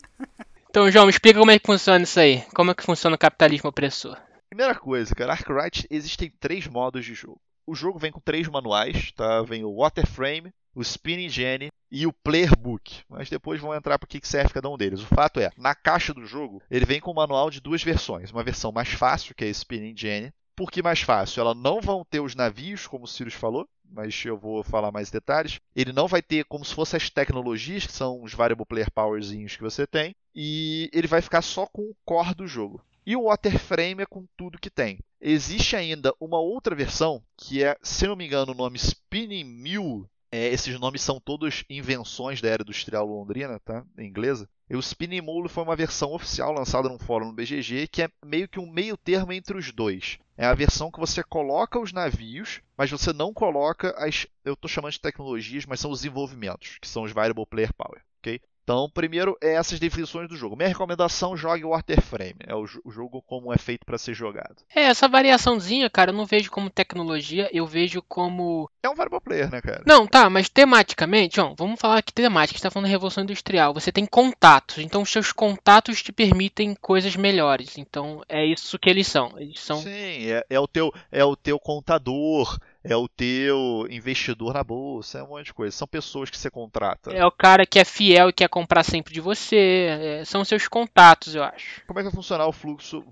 Então, João, me explica como é que funciona isso aí. Como é que funciona o capitalismo opressor? Primeira coisa, cara, Arkwright existem três modos de jogo. O jogo vem com três manuais, tá? Vem o Waterframe, o Spinning Genie e o Player Book. Mas depois vão entrar para que serve cada um deles. O fato é, na caixa do jogo, ele vem com um manual de duas versões. Uma versão mais fácil, que é a Spinning Genie. Por que mais fácil? Ela não vão ter os navios, como o Sirius falou, mas eu vou falar mais detalhes. Ele não vai ter como se fossem as tecnologias, que são os Variable Player Powerzinhos que você tem. E ele vai ficar só com o core do jogo. E o Waterframe é com tudo que tem. Existe ainda uma outra versão, que é, se não me engano, o nome Spinning Mule. É, esses nomes são todos invenções da era industrial londrina, tá? Em inglesa. E o Spinning Mule foi uma versão oficial lançada num fórum no BGG, que é meio que um meio termo entre os dois. É a versão que você coloca os navios, mas você não coloca as. Eu estou chamando de tecnologias, mas são os desenvolvimentos, que são os Variable Player Power. ok? Então, primeiro, é essas definições do jogo. Minha recomendação, jogue o Waterframe. É o, o jogo como é feito para ser jogado. É, essa variaçãozinha, cara, eu não vejo como tecnologia, eu vejo como. É um Variable Player, né, cara? Não, tá, mas tematicamente, João, vamos falar aqui temática, a gente tá falando da Revolução Industrial. Você tem contatos, então os seus contatos te permitem coisas melhores. Então é isso que eles são. Eles são. Sim, é, é o teu, é o teu contador, é o teu investidor na bolsa, é um monte de coisa. São pessoas que você contrata. É o cara que é fiel e quer comprar sempre de você. é, são seus contatos, eu acho. Como é que vai funcionar o fluxo?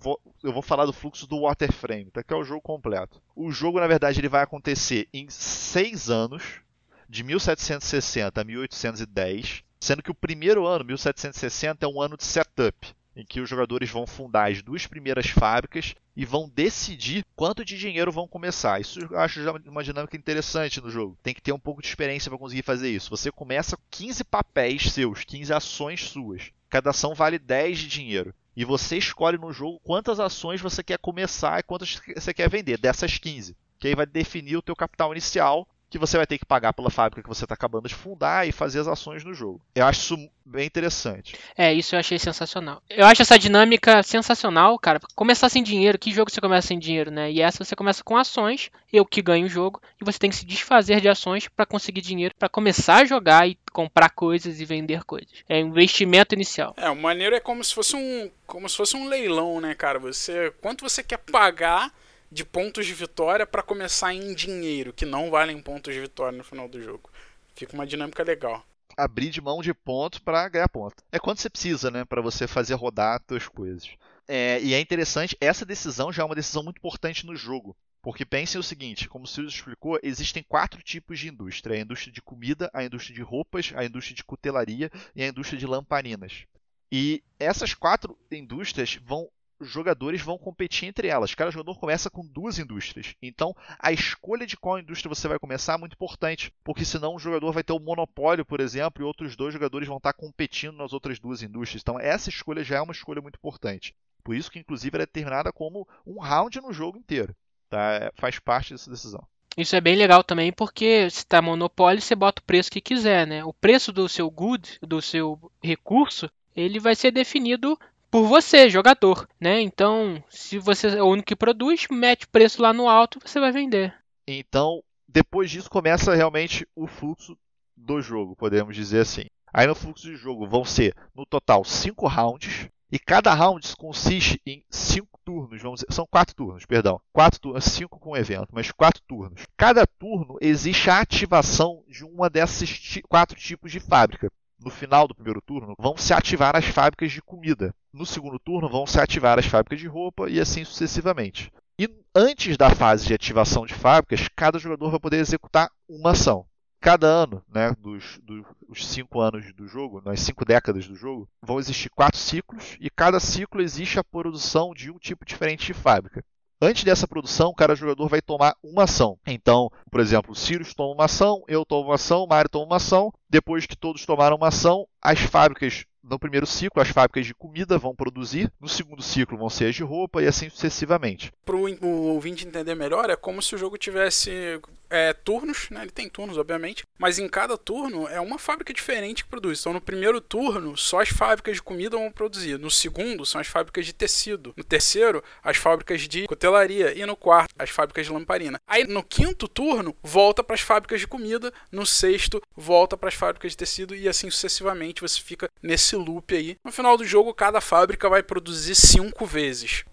Eu vou falar do fluxo do Waterframe, tá? que é o jogo completo. O jogo, na verdade, ele vai acontecer em seis anos, de 1760 a 1810, sendo que o primeiro ano, 1760, é um ano de setup, em que os jogadores vão fundar as duas primeiras fábricas e vão decidir quanto de dinheiro vão começar. Isso eu acho já uma dinâmica interessante no jogo. Tem que ter um pouco de experiência para conseguir fazer isso. Você começa com 15 papéis seus, 15 ações suas. Cada ação vale 10 de dinheiro. E você escolhe no jogo quantas ações você quer começar e quantas você quer vender, dessas 15. Que aí vai definir o teu capital inicial que você vai ter que pagar pela fábrica que você está acabando de fundar e fazer as ações no jogo. Eu acho isso bem interessante. É, isso eu achei sensacional. Eu acho essa dinâmica sensacional, cara. Começar sem dinheiro, que jogo você começa sem dinheiro, né? E essa você começa com ações, eu que ganho o jogo, e você tem que se desfazer de ações para conseguir dinheiro para começar a jogar e comprar coisas e vender coisas. É um investimento inicial. É, o maneiro é como se fosse um, como se fosse um leilão, né, cara? Você, quanto você quer pagar de pontos de vitória para começar em dinheiro, que não valem pontos de vitória no final do jogo. Fica uma dinâmica legal. Abrir de mão de ponto para ganhar ponto. É quanto você precisa, né, para você fazer rodar as coisas. É, e é interessante, essa decisão já é uma decisão muito importante no jogo. Porque pensem o seguinte, como o Sirius explicou, existem quatro tipos de indústria: a indústria de comida, a indústria de roupas, a indústria de cutelaria e a indústria de lamparinas. E essas quatro indústrias vão jogadores vão competir entre elas. Cada jogador começa com duas indústrias. Então, a escolha de qual indústria você vai começar é muito importante, porque senão um jogador vai ter o monopólio, por exemplo, e outros dois jogadores vão estar competindo nas outras duas indústrias. Então, essa escolha já é uma escolha muito importante. Por isso que, inclusive, ela é determinada como um round no jogo inteiro. Tá? É, Faz parte dessa decisão. Isso é bem legal também, porque se tá monopólio, você bota o preço que quiser, né? O preço do seu good, do seu recurso, ele vai ser definido por você, jogador, né? Então, se você é o único que produz, mete preço lá no alto e você vai vender. Então, depois disso, começa realmente o fluxo do jogo, podemos dizer assim. Aí no fluxo de jogo vão ser, no total, 5 rounds. E cada round consiste em 5 turnos, vamos dizer, são 4 turnos, perdão. 4 turnos, 5 com evento, mas 4 turnos. Cada turno existe a ativação de uma desses quatro tipos de fábrica. No final do primeiro turno, vão se ativar as fábricas de comida. No segundo turno, vão se ativar as fábricas de roupa e assim sucessivamente. E antes da fase de ativação de fábricas, cada jogador vai poder executar uma ação cada ano, né, dos, dos cinco anos do jogo, nas cinco décadas do jogo, vão existir quatro ciclos e cada ciclo existe a produção de um tipo diferente de fábrica. Antes dessa produção, cada jogador vai tomar uma ação. Então, por exemplo, o Sirius toma uma ação, eu tomo uma ação, o Mario toma uma ação. Depois que todos tomaram uma ação, as fábricas no primeiro ciclo, as fábricas de comida vão produzir, no segundo ciclo vão ser as de roupa e assim sucessivamente. Para o ouvinte entender melhor, é como se o jogo tivesse é, turnos, né? ele tem turnos, obviamente, mas em cada turno é uma fábrica diferente que produz. Então, no primeiro turno, só as fábricas de comida vão produzir. No segundo, são as fábricas de tecido. No terceiro, as fábricas de cutelaria. E no quarto, as fábricas de lamparina. Aí, no quinto turno, volta para as fábricas de comida. No sexto, volta para as fábricas de tecido. E assim sucessivamente, você fica nesse loop aí. No final do jogo, cada fábrica vai produzir cinco vezes.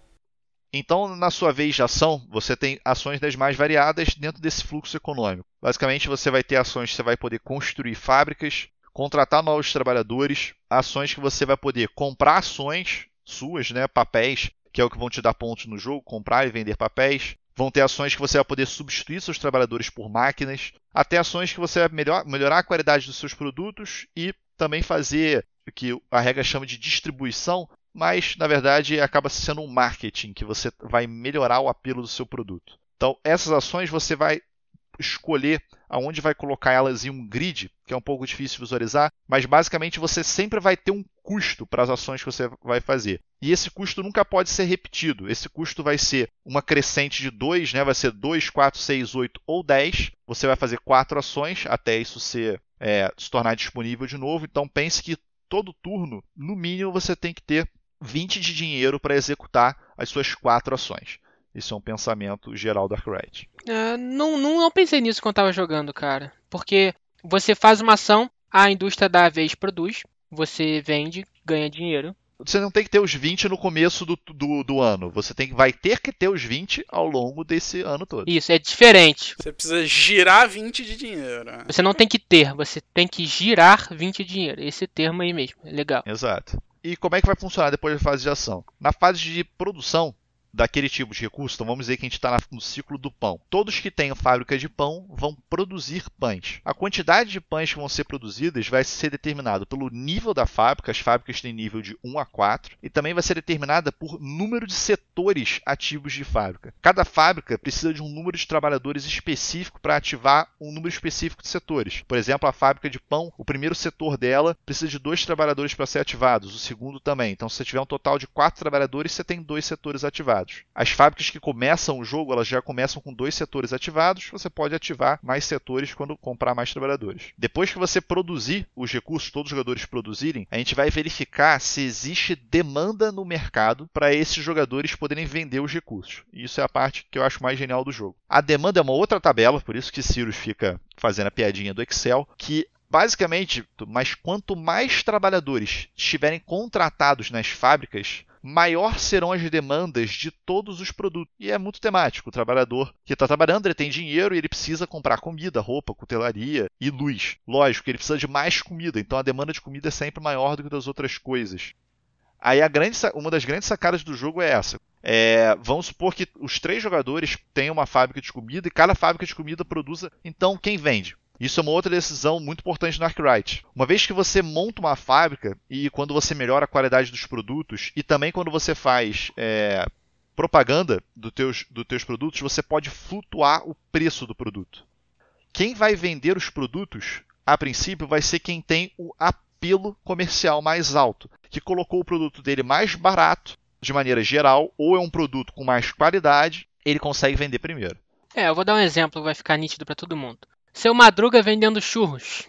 Então, na sua vez de ação, você tem ações das mais variadas dentro desse fluxo econômico. Basicamente, você vai ter ações que você vai poder construir fábricas, contratar novos trabalhadores, ações que você vai poder comprar ações suas, né, papéis, que é o que vão te dar pontos no jogo, comprar e vender papéis. Vão ter ações que você vai poder substituir seus trabalhadores por máquinas, até ações que você vai melhor, melhorar a qualidade dos seus produtos e também fazer o que a regra chama de distribuição, mas na verdade acaba sendo um marketing que você vai melhorar o apelo do seu produto. Então, essas ações você vai escolher aonde vai colocar elas em um grid, que é um pouco difícil visualizar, mas basicamente você sempre vai ter um custo para as ações que você vai fazer. E esse custo nunca pode ser repetido. Esse custo vai ser uma crescente de 2, né? vai ser 2, 4, 6, 8 ou 10. Você vai fazer quatro ações até isso ser, é, se tornar disponível de novo. Então pense que todo turno, no mínimo, você tem que ter 20 de dinheiro para executar as suas quatro ações. Isso é um pensamento geral da Arkwright. É, não, não, não pensei nisso quando estava jogando, cara. Porque você faz uma ação, a indústria da vez produz, você vende, ganha dinheiro. Você não tem que ter os 20 no começo do, do, do, ano. Você tem, vai ter que ter os 20 ao longo desse ano todo. Isso, é diferente. Você precisa girar 20 de dinheiro. Você não tem que ter, você tem que girar 20 de dinheiro. Esse termo aí mesmo, é legal. Exato. E como é que vai funcionar depois da fase de ação? Na fase de produção, daquele tipo de recurso, então vamos dizer que a gente está no ciclo do pão. Todos que têm fábrica de pão vão produzir pães. A quantidade de pães que vão ser produzidas vai ser determinada pelo nível da fábrica, as fábricas têm nível de 1 a 4, e também vai ser determinada por número de setores ativos de fábrica. Cada fábrica precisa de um número de trabalhadores específico para ativar um número específico de setores. Por exemplo, a fábrica de pão, o primeiro setor dela precisa de dois trabalhadores para ser ativados, o segundo também. Então, se você tiver um total de quatro trabalhadores, você tem dois setores ativados ativados. As fábricas que começam o jogo, elas já começam com dois setores ativados, você pode ativar mais setores quando comprar mais trabalhadores. Depois que você produzir os recursos, todos os jogadores produzirem, a gente vai verificar se existe demanda no mercado para esses jogadores poderem vender os recursos. Isso é a parte que eu acho mais genial do jogo. A demanda é uma outra tabela, por isso que Sirius fica fazendo a piadinha do Excel, que basicamente, mas quanto mais trabalhadores estiverem contratados nas fábricas, maior serão as demandas de todos os produtos. E é muito temático. O trabalhador que está trabalhando, ele tem dinheiro e ele precisa comprar comida, roupa, cutelaria e luz. Lógico, ele precisa de mais comida, então a demanda de comida é sempre maior do que das outras coisas. Aí a grande, uma das grandes sacadas do jogo é essa. É, vamos supor que os três jogadores têm uma fábrica de comida e cada fábrica de comida produza. Então, quem vende? Isso é uma outra decisão muito importante no Arkwright. Uma vez que você monta uma fábrica e quando você melhora a qualidade dos produtos e também quando você faz é, propaganda do teus, dos teus produtos, você pode flutuar o preço do produto. Quem vai vender os produtos, a princípio, vai ser quem tem o apelo comercial mais alto, que colocou o produto dele mais barato de maneira geral, ou é um produto com mais qualidade, ele consegue vender primeiro. É, eu vou dar um exemplo que vai ficar nítido para todo mundo. Seu Madruga vendendo churros.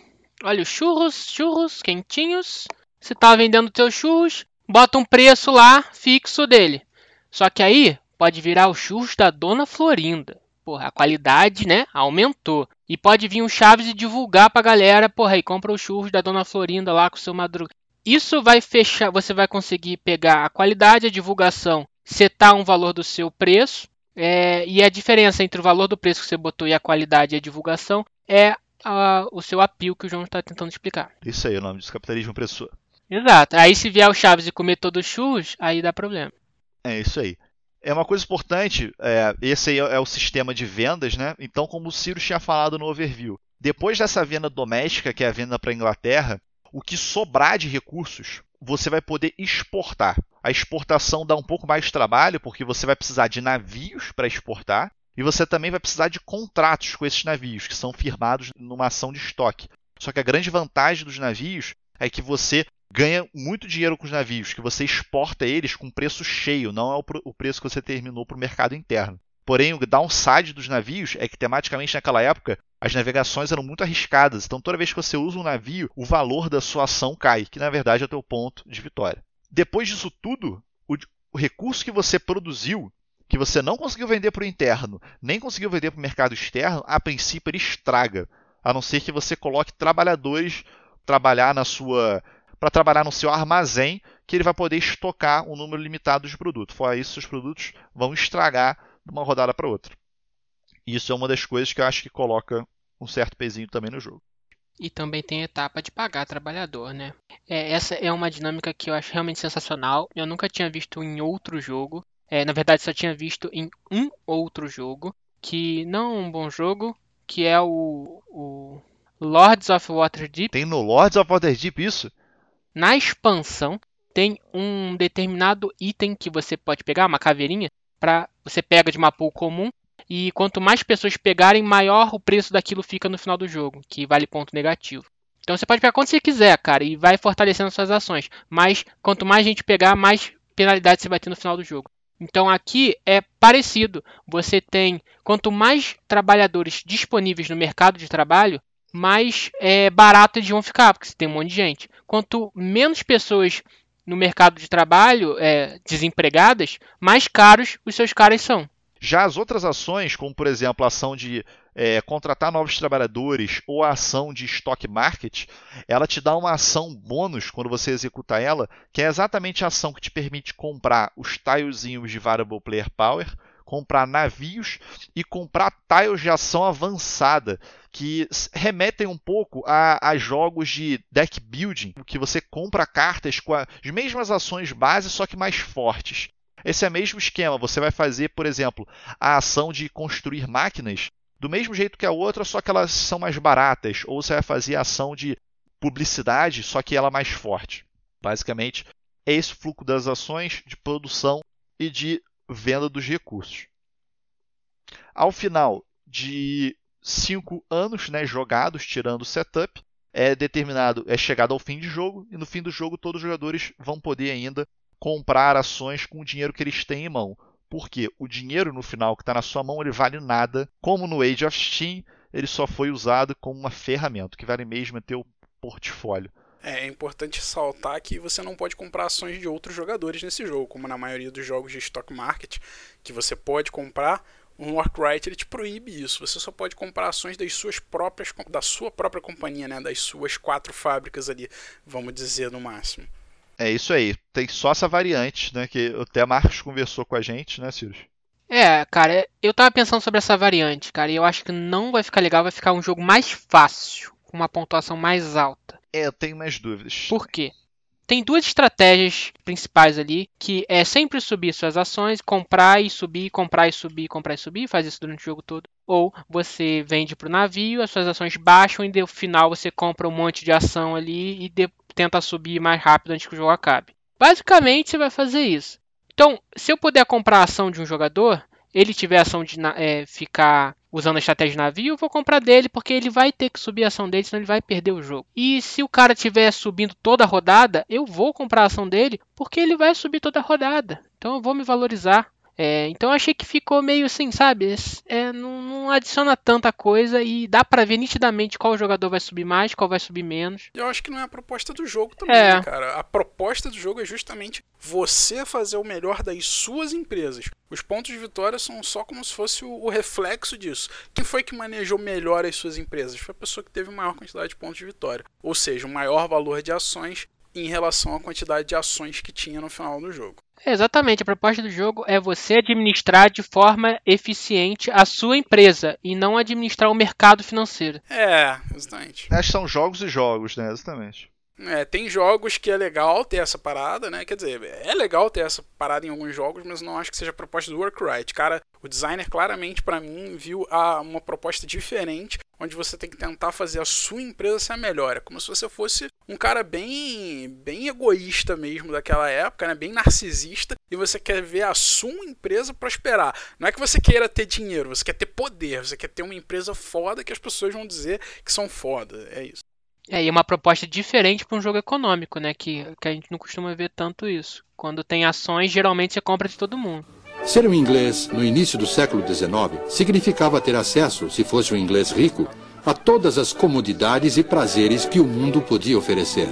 Olha, os churros, churros quentinhos. Se tá vendendo teus churros, bota um preço lá fixo dele. Só que aí pode virar os churros da Dona Florinda. Porra, a qualidade, né, aumentou. E pode vir um Chaves e divulgar pra galera, porra, aí compra o churros da Dona Florinda lá com o seu madruga. Isso vai fechar, você vai conseguir pegar a qualidade, a divulgação, setar um valor do seu preço, é, e a diferença entre o valor do preço que você botou e a qualidade e a divulgação é a, o seu apio que o João está tentando explicar. Isso aí, o nome disso capitalismo opressor. Exato. Aí se vier o Chaves e comer todos os churros, aí dá problema. É isso aí. É uma coisa importante, é, esse aí é o sistema de vendas, né? Então, como o Ciro tinha falado no overview, depois dessa venda doméstica, que é a venda para a Inglaterra, o que sobrar de recursos, você vai poder exportar. A exportação dá um pouco mais de trabalho, porque você vai precisar de navios para exportar, e você também vai precisar de contratos com esses navios, que são firmados numa ação de estoque. Só que a grande vantagem dos navios é que você ganha muito dinheiro com os navios, que você exporta eles com preço cheio, não é o preço que você terminou para o mercado interno. Porém, o downside dos navios é que, tematicamente, naquela época, as navegações eram muito arriscadas. Então, toda vez que você usa um navio, o valor da sua ação cai, que na verdade é o teu ponto de vitória. Depois disso tudo, o, o recurso que você produziu, que você não conseguiu vender para o interno, nem conseguiu vender para o mercado externo, a princípio ele estraga. A não ser que você coloque trabalhadores trabalhar na sua para trabalhar no seu armazém, que ele vai poder estocar um número limitado de produtos. Fora isso, os produtos vão estragar de uma rodada para outra. Isso é uma das coisas que eu acho que coloca um certo pezinho também no jogo. E também tem a etapa de pagar trabalhador, né? É, essa é uma dinâmica que eu acho realmente sensacional. Eu nunca tinha visto em outro jogo. É, na verdade, só tinha visto em um outro jogo. Que não é um bom jogo, que é o, o Lords of Waterdeep. Tem no Lords of Waterdeep isso? Na expansão tem um determinado item que você pode pegar, uma caveirinha, para você pega de uma pool comum e quanto mais pessoas pegarem, maior o preço daquilo fica no final do jogo, que vale ponto negativo. Então você pode pegar quanto você quiser, cara, e vai fortalecendo suas ações. Mas quanto mais gente pegar, mais penalidade você vai ter no final do jogo. Então aqui é parecido. Você tem quanto mais trabalhadores disponíveis no mercado de trabalho, mais é, barato eles vão ficar, porque você tem um monte de gente. Quanto menos pessoas no mercado de trabalho é, desempregadas, mais caros os seus caras são. Já as outras ações, como por exemplo a ação de é, contratar novos trabalhadores ou a ação de stock market, ela te dá uma ação bônus quando você executa ela, que é exatamente a ação que te permite comprar os tilezinhos de variable player power, comprar navios e comprar tiles de ação avançada, que remetem um pouco a, a, jogos de deck building, que você compra cartas com as mesmas ações base, só que mais fortes. Esse é o mesmo esquema. Você vai fazer, por exemplo, a ação de construir máquinas do mesmo jeito que a outra, só que elas são mais baratas. Ou você vai fazer ação de publicidade, só que ela mais forte. Basicamente, é esse fluxo das ações de produção e de venda dos recursos. Ao final de cinco anos né, jogados, tirando o setup, é determinado, é chegado ao fim de jogo, e no fim do jogo todos os jogadores vão poder ainda comprar ações com o dinheiro que eles têm em mão. Porque o dinheiro no final que está na sua mão ele vale nada. Como no Age of Steam, ele só foi usado como uma ferramenta. O que vale mesmo é ter o portfólio. É importante saltar que você não pode comprar ações de outros jogadores nesse jogo, como na maioria dos jogos de stock market, que você pode comprar. Um Warcry ele te proíbe isso. Você só pode comprar ações das suas próprias, da sua própria companhia, né? Das suas quatro fábricas ali, vamos dizer no máximo. É isso aí. Tem só essa variante, né? Que até Marcos conversou com a gente, né, Sirius? É, cara, eu tava pensando sobre essa variante, cara, e eu acho que não vai ficar legal, vai ficar um jogo mais fácil, com uma pontuação mais alta. É, eu tenho mais dúvidas. Por quê? Tem duas estratégias principais ali, que é sempre subir suas ações, comprar e subir, comprar e subir, comprar e subir, faz isso durante o jogo todo. Ou você vende para o navio, as suas ações baixam e no final você compra um monte de ação ali e de, tenta subir mais rápido antes que o jogo acabe. Basicamente você vai fazer isso. Então, se eu puder comprar a ação de um jogador, ele tiver ação de é, ficar usando a estratégia de navio, eu vou comprar dele, porque ele vai ter que subir a ação dele, senão ele vai perder o jogo. E se o cara estiver subindo toda a rodada, eu vou comprar a ação dele, porque ele vai subir toda a rodada. Então eu vou me valorizar. É, então eu achei que ficou meio assim, sabe? É, não, não, adiciona tanta coisa e dá para ver nitidamente qual jogador vai subir mais, qual vai subir menos. Eu acho que não é a proposta do jogo também, é. né, cara? A proposta do jogo é justamente você fazer o melhor das suas empresas. Os pontos de vitória são só como se fosse o, o reflexo disso. Quem foi que manejou melhor as suas empresas? Foi a pessoa que teve maior quantidade de pontos de vitória. Ou seja, um maior valor de ações em relação à quantidade de ações que tinha no final do jogo. Exatamente, a proposta do jogo é você administrar de forma eficiente a sua empresa e não administrar o mercado financeiro. É, exatamente. Acho que são jogos e jogos, né? Exatamente. É, tem jogos que é legal ter essa parada, né? Quer dizer, é legal ter essa parada em alguns jogos, mas não acho que seja a proposta do Workright. Cara, o designer claramente para mim viu a, uma proposta diferente, onde você tem que tentar fazer a sua empresa ser a melhor. É como se você fosse um cara bem, bem egoísta mesmo daquela época, né? Bem narcisista, e você quer ver a sua empresa prosperar. Não é que você queira ter dinheiro, você quer ter poder, você quer ter uma empresa foda que as pessoas vão dizer que são foda. É isso. É, e uma proposta diferente para um jogo econômico, né? Que, que a gente não costuma ver tanto isso. Quando tem ações, geralmente você compra de todo mundo. Ser um inglês no início do século XIX significava ter acesso, se fosse um inglês rico, a todas as comodidades e prazeres que o mundo podia oferecer.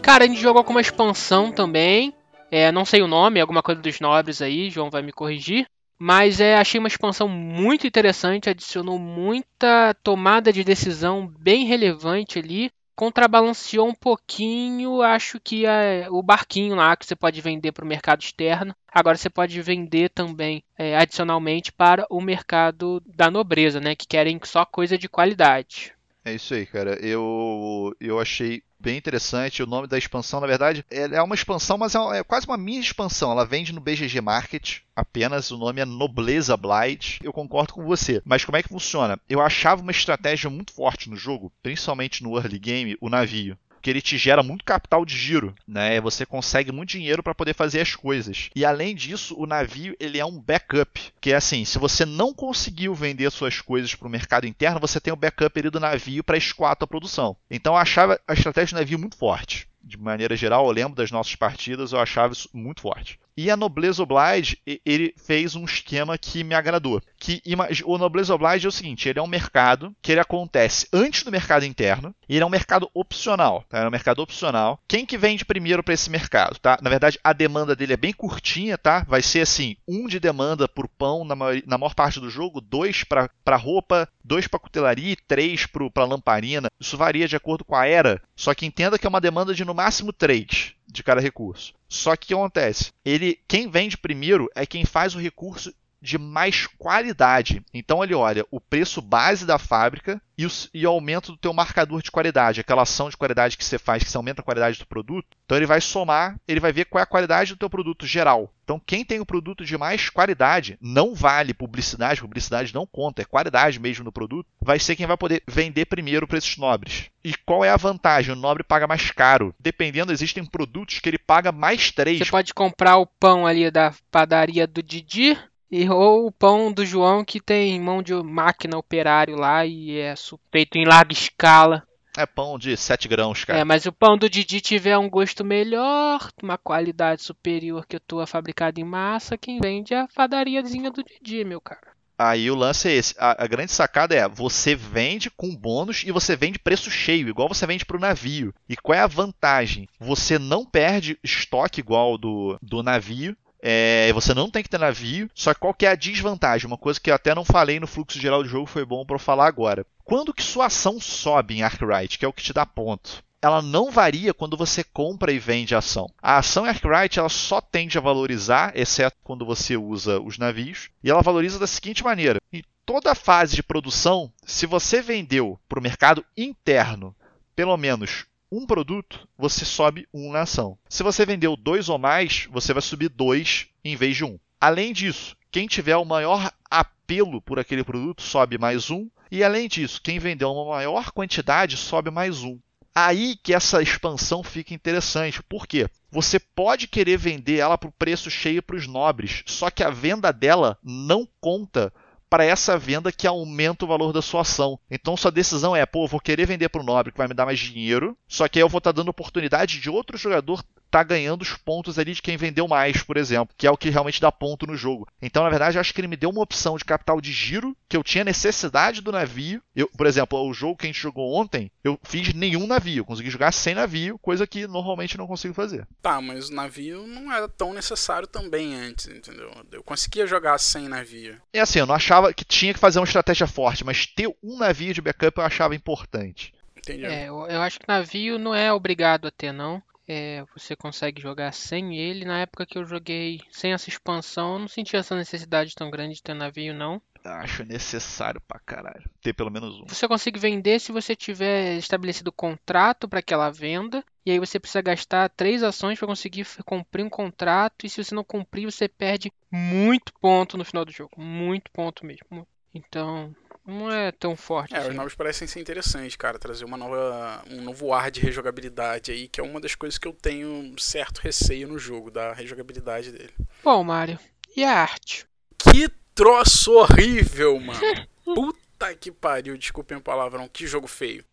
Cara, a gente jogou com uma expansão também. É, não sei o nome, alguma coisa dos nobres aí, João vai me corrigir. Mas é, achei uma expansão muito interessante, adicionou muita tomada de decisão bem relevante ali contrabalanceou um pouquinho, acho que é o barquinho lá que você pode vender para o mercado externo. Agora você pode vender também é, adicionalmente para o mercado da nobreza, né? Que querem só coisa de qualidade. É isso aí, cara. Eu, eu achei bem interessante. O nome da expansão, na verdade, é uma expansão, mas é, é quase uma mini expansão. Ela vende no BGG Market apenas. O nome é Nobleza Blight. Eu concordo com você. Mas como é que funciona? Eu achava uma estratégia muito forte no jogo, principalmente no early game, o navio porque ele te gera muito capital de giro, né? Você consegue muito dinheiro para poder fazer as coisas. E além disso, o navio ele é um backup, que é assim, se você não conseguiu vender suas coisas para o mercado interno, você tem o backup ali do navio para escoar a tua produção. Então eu achava a estratégia do navio muito forte de maneira geral, eu lembro das nossas partidas, eu achava isso muito forte. E a Nobleza Oblige, ele fez um esquema que me agradou. Que o Nobleza Oblige é o seguinte, ele é um mercado que ele acontece antes do mercado interno, e ele é um mercado opcional, tá? É um mercado opcional. Quem que vende primeiro para esse mercado, tá? Na verdade, a demanda dele é bem curtinha, tá? Vai ser assim, um de demanda por pão na maior, na maior parte do jogo, dois para roupa, dois para cutelaria e três para lamparina. Isso varia de acordo com a era, só que entenda que é uma demanda de no máximo três de cada recurso. Só que o que acontece? Ele, quem vende primeiro é quem faz o recurso de mais qualidade. Então ele olha o preço base da fábrica e o, e o, aumento do teu marcador de qualidade, aquela ação de qualidade que você faz, que você aumenta a qualidade do produto. Então ele vai somar, ele vai ver qual é a qualidade do teu produto geral. Então quem tem o produto de mais qualidade, não vale publicidade, publicidade não conta, é qualidade mesmo do produto, vai ser quem vai poder vender primeiro esses nobres. E qual é a vantagem? O nobre paga mais caro. Dependendo, existem produtos que ele paga mais três. Você pode comprar o pão ali da padaria do Didi e ou o pão do João que tem mão de máquina operário lá e é feito em larga escala. É pão de 7 grãos, cara. É, mas o pão do Didi tiver um gosto melhor, uma qualidade superior que a tua fabricada em massa, quem vende é a padariazinha do Didi, meu cara. Aí o lance é esse. A, a, grande sacada é: você vende com bônus e você vende preço cheio, igual você vende para o navio. E qual é a vantagem? Você não perde estoque igual do, do navio. É, você não tem que ter navio, só que qual que é a desvantagem? Uma coisa que eu até não falei no fluxo geral do jogo, foi bom para eu falar agora. Quando que sua ação sobe em Arkwright, que é o que te dá ponto? Ela não varia quando você compra e vende a ação. A ação Arkwright ela só tende a valorizar, exceto quando você usa os navios, e ela valoriza da seguinte maneira: em toda a fase de produção, se você vendeu para o mercado interno pelo menos um produto, você sobe um na ação. Se você vendeu dois ou mais, você vai subir dois em vez de um. Além disso, quem tiver o maior apelo por aquele produto sobe mais um. E além disso, quem vendeu uma maior quantidade sobe mais um. Aí que essa expansão fica interessante. Por quê? Você pode querer vender ela para o preço cheio para os nobres, só que a venda dela não conta para essa venda que aumenta o valor da sua ação. Então sua decisão é, pô, vou querer vender para o nobre que vai me dar mais dinheiro, só que aí eu vou estar tá dando oportunidade de outro jogador tá ganhando os pontos ali de quem vendeu mais, por exemplo, que é o que realmente dá ponto no jogo. Então, na verdade, eu acho que ele me deu uma opção de capital de giro, que eu tinha necessidade do navio. Eu, por exemplo, o jogo que a gente jogou ontem, eu fiz nenhum navio, consegui jogar sem navio, coisa que normalmente não consigo fazer. Tá, mas o navio não era tão necessário também antes, entendeu? Eu conseguia jogar sem navio. É assim, eu não achava que tinha que fazer uma estratégia forte, mas ter um navio de backup eu achava importante. Entendeu? É, eu, eu acho que navio não é obrigado a ter, não. É, você consegue jogar sem ele. Na época que eu joguei sem essa expansão, eu não senti essa necessidade tão grande de ter navio, não. Acho necessário pra caralho. Ter pelo menos um. Você consegue vender se você tiver estabelecido contrato para aquela venda. E aí você precisa gastar três ações para conseguir cumprir um contrato. E se você não cumprir, você perde muito ponto no final do jogo. Muito ponto mesmo. Então, não é tão forte É, assim. os novos parecem ser interessantes, cara. Trazer uma nova, um novo ar de rejogabilidade aí, que é uma das coisas que eu tenho certo receio no jogo, da rejogabilidade dele. Bom, Mario, e a arte? Que troço horrível, mano. *laughs* Puta que pariu, desculpem o palavrão, que jogo feio.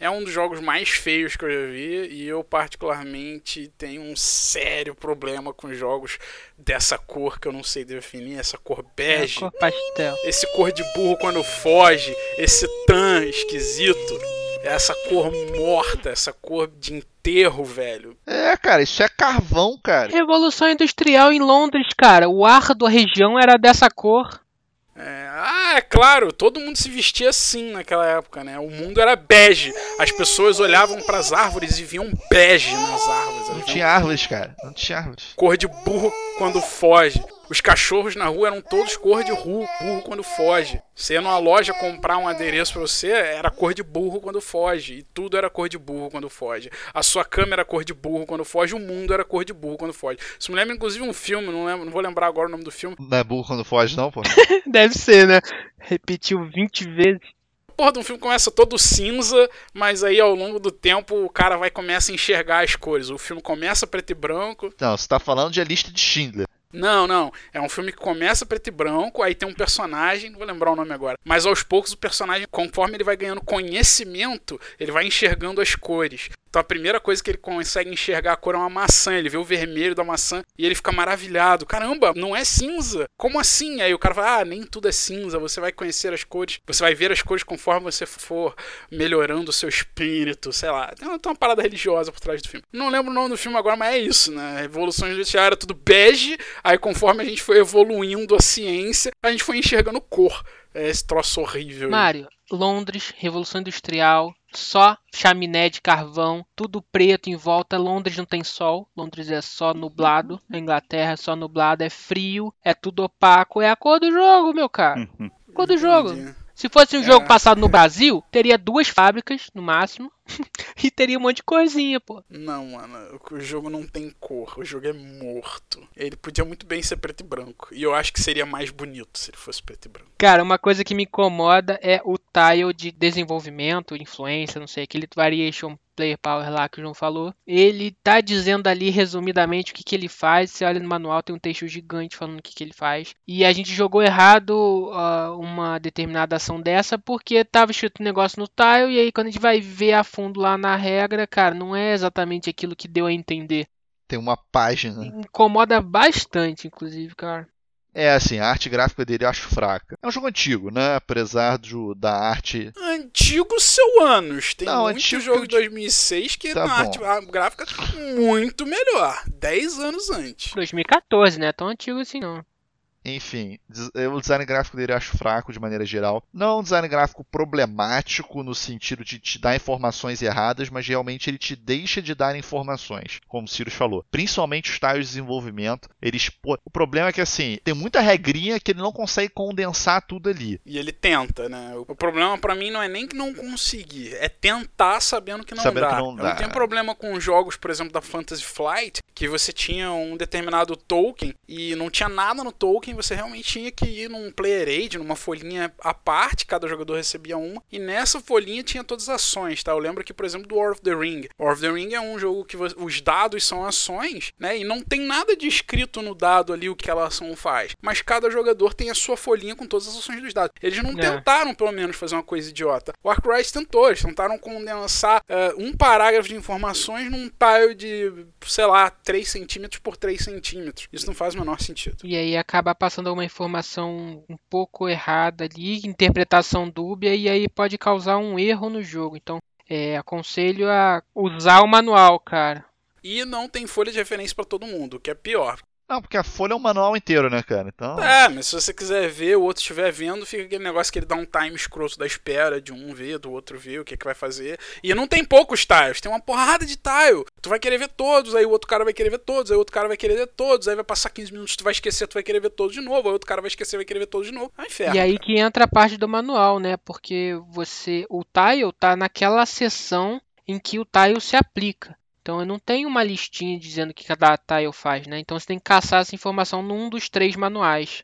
É um dos jogos mais feios que eu já vi e eu particularmente tenho um sério problema com jogos dessa cor que eu não sei definir, essa cor bege. É pastel. Esse cor de burro quando foge, esse tan esquisito, essa cor morta, essa cor de enterro, velho. É, cara, isso é carvão, cara. Revolução Industrial em Londres, cara. O ar da região era dessa cor. É, ah, é claro, todo mundo se vestia assim naquela época, né? O mundo era bege. As pessoas olhavam pras árvores e viam bege nas árvores. Não tinha árvores, cara. Não tinha árvores. cor de burro quando foge. Os cachorros na rua eram todos cor de ru- burro quando foge. Você ia numa loja comprar um adereço pra você, era cor de burro quando foge. E tudo era cor de burro quando foge. A sua cama era cor de burro quando foge, o mundo era cor de burro quando foge. Isso me lembra inclusive um filme, não, lembro, não vou lembrar agora o nome do filme. Não é burro quando foge, não, pô. *laughs* Deve ser, né? Repetiu 20 vezes. Porra, de um filme começa todo cinza, mas aí ao longo do tempo o cara vai começa a enxergar as cores. O filme começa preto e branco, Não, você tá falando de A Lista de Schindler. Não, não. É um filme que começa preto e branco, aí tem um personagem, não vou lembrar o nome agora. Mas aos poucos o personagem, conforme ele vai ganhando conhecimento, ele vai enxergando as cores. Então a primeira coisa que ele consegue enxergar a cor é uma maçã. Ele vê o vermelho da maçã e ele fica maravilhado. Caramba, não é cinza? Como assim? Aí o cara fala: Ah, nem tudo é cinza. Você vai conhecer as cores. Você vai ver as cores conforme você for melhorando o seu espírito. Sei lá. Tem uma, parada religiosa por trás do filme. Não lembro o nome do filme agora, mas é isso, né? Revolução Industrial era tudo bege. Aí conforme a gente foi evoluindo a ciência, a gente foi enxergando cor. É esse troço horrível. Mário, Londres, Revolução Industrial, só chaminé de carvão, tudo preto em volta. Londres não tem sol, Londres é só nublado. A Inglaterra é só nublado, é frio, é tudo opaco. É a cor do jogo, meu cara. *laughs* Cor do jogo. Se fosse um É. jogo passado no Brasil, teria duas fábricas, no máximo. *laughs* e teria um monte de corzinha, pô. Não, mano, o jogo não tem cor, o jogo é morto. Ele podia muito bem ser preto e branco. E eu acho que seria mais bonito se ele fosse preto e branco. Cara, uma coisa que me incomoda é o tile de desenvolvimento, influência, não sei, aquele variation player power lá que o João falou. Ele tá dizendo ali resumidamente o que, que ele faz. Você olha no manual, tem um texto gigante falando o que, que ele faz. E a gente jogou errado ah, uma determinada ação dessa porque tava escrito um negócio no tile e aí quando a gente vai ver a fundo lá na regra, cara, não é exatamente aquilo que deu a entender. Tem uma página. Incomoda bastante, inclusive, cara. É assim, a arte gráfica dele eu acho fraca. É um jogo antigo, né? Apesar do, da arte. Antigo seu anos. Tem Não, muito antigo jogo de eu 2006 que Tá na arte gráfica muito melhor. 10 anos antes. 2014, né? Tão antigo assim não. Enfim, o design gráfico dele eu acho fraco de maneira geral. Não é um design gráfico problemático no sentido de te dar informações erradas, mas realmente ele te deixa de dar informações, como o Cyrus falou. Principalmente os tiles de desenvolvimento. Eles, o problema é que assim, tem muita regrinha que ele não consegue condensar tudo ali. E ele tenta, né? O problema pra mim não é nem que não conseguir, é tentar sabendo que não Sabendo dá. que não Eu dá. não tenho problema com jogos, por exemplo, da Fantasy Flight, que você tinha um determinado token e não tinha nada no token, Tolkien, você realmente tinha que ir num player aid, numa folhinha à parte, cada jogador recebia uma, e nessa folhinha tinha todas as ações, tá? Eu lembro aqui, por exemplo, do War of the Ring. War of the Ring é um jogo que os dados são ações, né? E não tem nada de escrito no dado ali o que aquela ação faz. Mas cada jogador tem a sua folhinha com todas as ações dos dados. Eles não é. tentaram, pelo menos, fazer uma coisa idiota. O Arkwright tentou, eles tentaram condensar uh, um parágrafo de informações num tile de, sei lá, 3 centímetros por 3 centímetros. Isso não faz o menor sentido. E aí acaba passando uma informação um pouco errada ali, interpretação dúbia, e aí pode causar um erro no jogo. Então, é, aconselho a usar o manual, cara. E não tem folha de referência para todo mundo, que é pior. Não, porque a folha é um manual inteiro, né, cara? Então... É, mas se você quiser ver, o outro estiver vendo, fica aquele negócio que ele dá um time escroto da espera de um ver, do outro ver, o que, é que vai fazer. E não tem poucos tiles, tem uma porrada de tile. Tu vai querer ver todos, aí o outro cara vai querer ver todos, aí o outro cara vai querer ver todos, aí vai passar 15 minutos, tu vai esquecer, tu vai querer ver todos de novo, aí o outro cara vai esquecer, vai querer ver todos de novo. É um inferno. E aí cara. que entra a parte do manual, né? Porque você. O tile tá naquela seção em que o tile se aplica. Então eu não tenho uma listinha dizendo o que cada tile faz, né? Então você tem que caçar essa informação num dos três manuais.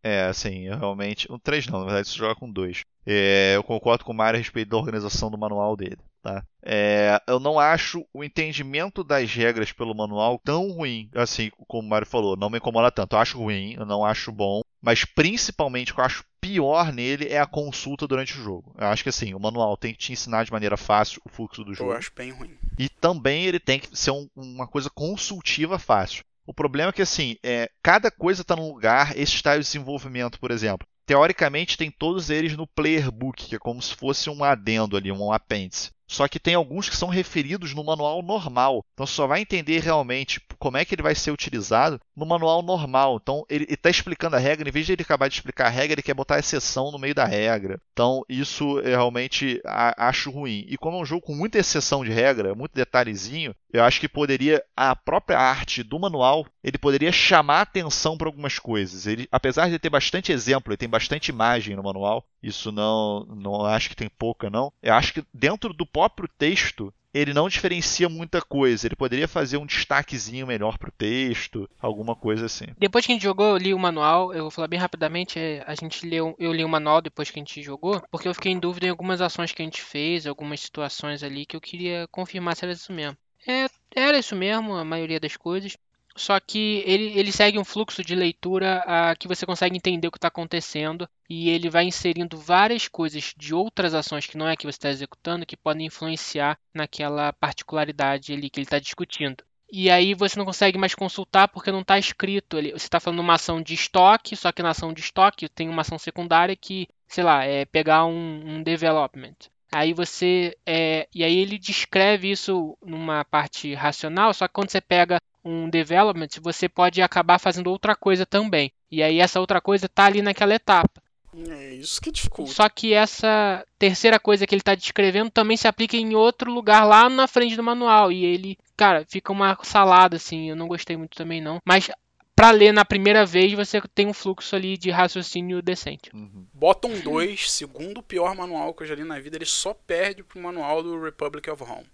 É, assim, realmente. Um três não, na verdade você joga com dois. É, eu concordo com o Mário a respeito da organização do manual dele. Tá? É, eu não acho o entendimento das regras pelo manual tão ruim, assim como o Mário falou, não me incomoda tanto. Eu acho ruim, eu não acho bom, mas principalmente o que eu acho pior nele é a consulta durante o jogo. Eu acho que assim, o manual tem que te ensinar de maneira fácil o fluxo do jogo. Eu acho bem ruim. E também ele tem que ser um, uma coisa consultiva fácil. O problema é que assim, é, cada coisa está num lugar, esse estágio de desenvolvimento, por exemplo. Teoricamente tem todos eles no player book, que é como se fosse um adendo ali, um apêndice. Só que tem alguns que são referidos no manual normal. Então você só vai entender realmente como é que ele vai ser utilizado no manual normal. Então ele está explicando a regra, em vez de ele acabar de explicar a regra, ele quer botar a exceção no meio da regra. Então isso eu realmente acho ruim. E como é um jogo com muita exceção de regra, muito detalhezinho, eu acho que poderia a própria arte do manual, ele poderia chamar atenção para algumas coisas. Ele, apesar de ter bastante exemplo, ele tem bastante imagem no manual. Isso não, não acho que tem pouca não. Eu acho que dentro do próprio texto ele não diferencia muita coisa. Ele poderia fazer um destaquezinho melhor pro texto, alguma coisa assim. Depois que a gente jogou, eu li o manual. Eu vou falar bem rapidamente. É, a gente leu, eu li o manual depois que a gente jogou, porque eu fiquei em dúvida em algumas ações que a gente fez, algumas situações ali que eu queria confirmar se era isso mesmo. É, era isso mesmo, a maioria das coisas. Só que ele, ele segue um fluxo de leitura uh, que você consegue entender o que está acontecendo e ele vai inserindo várias coisas de outras ações que não é que você está executando que podem influenciar naquela particularidade ali que ele está discutindo. E aí você não consegue mais consultar porque não está escrito. Você está falando uma ação de estoque, só que na ação de estoque tem uma ação secundária que, sei lá, é pegar um, um development. Aí você. É, e aí ele descreve isso numa parte racional, só que quando você pega um development, você pode acabar fazendo outra coisa também. E aí essa outra coisa está ali naquela etapa. É isso que dificulta. Só que essa terceira coisa que ele está descrevendo também se aplica em outro lugar lá na frente do manual. E ele, cara, fica uma salada assim. Eu não gostei muito também não. Mas para ler na primeira vez, você tem um fluxo ali de raciocínio decente. Uhum. Bottom 2, segundo pior manual que eu já li na vida, ele só perde pro manual do Republic of Home.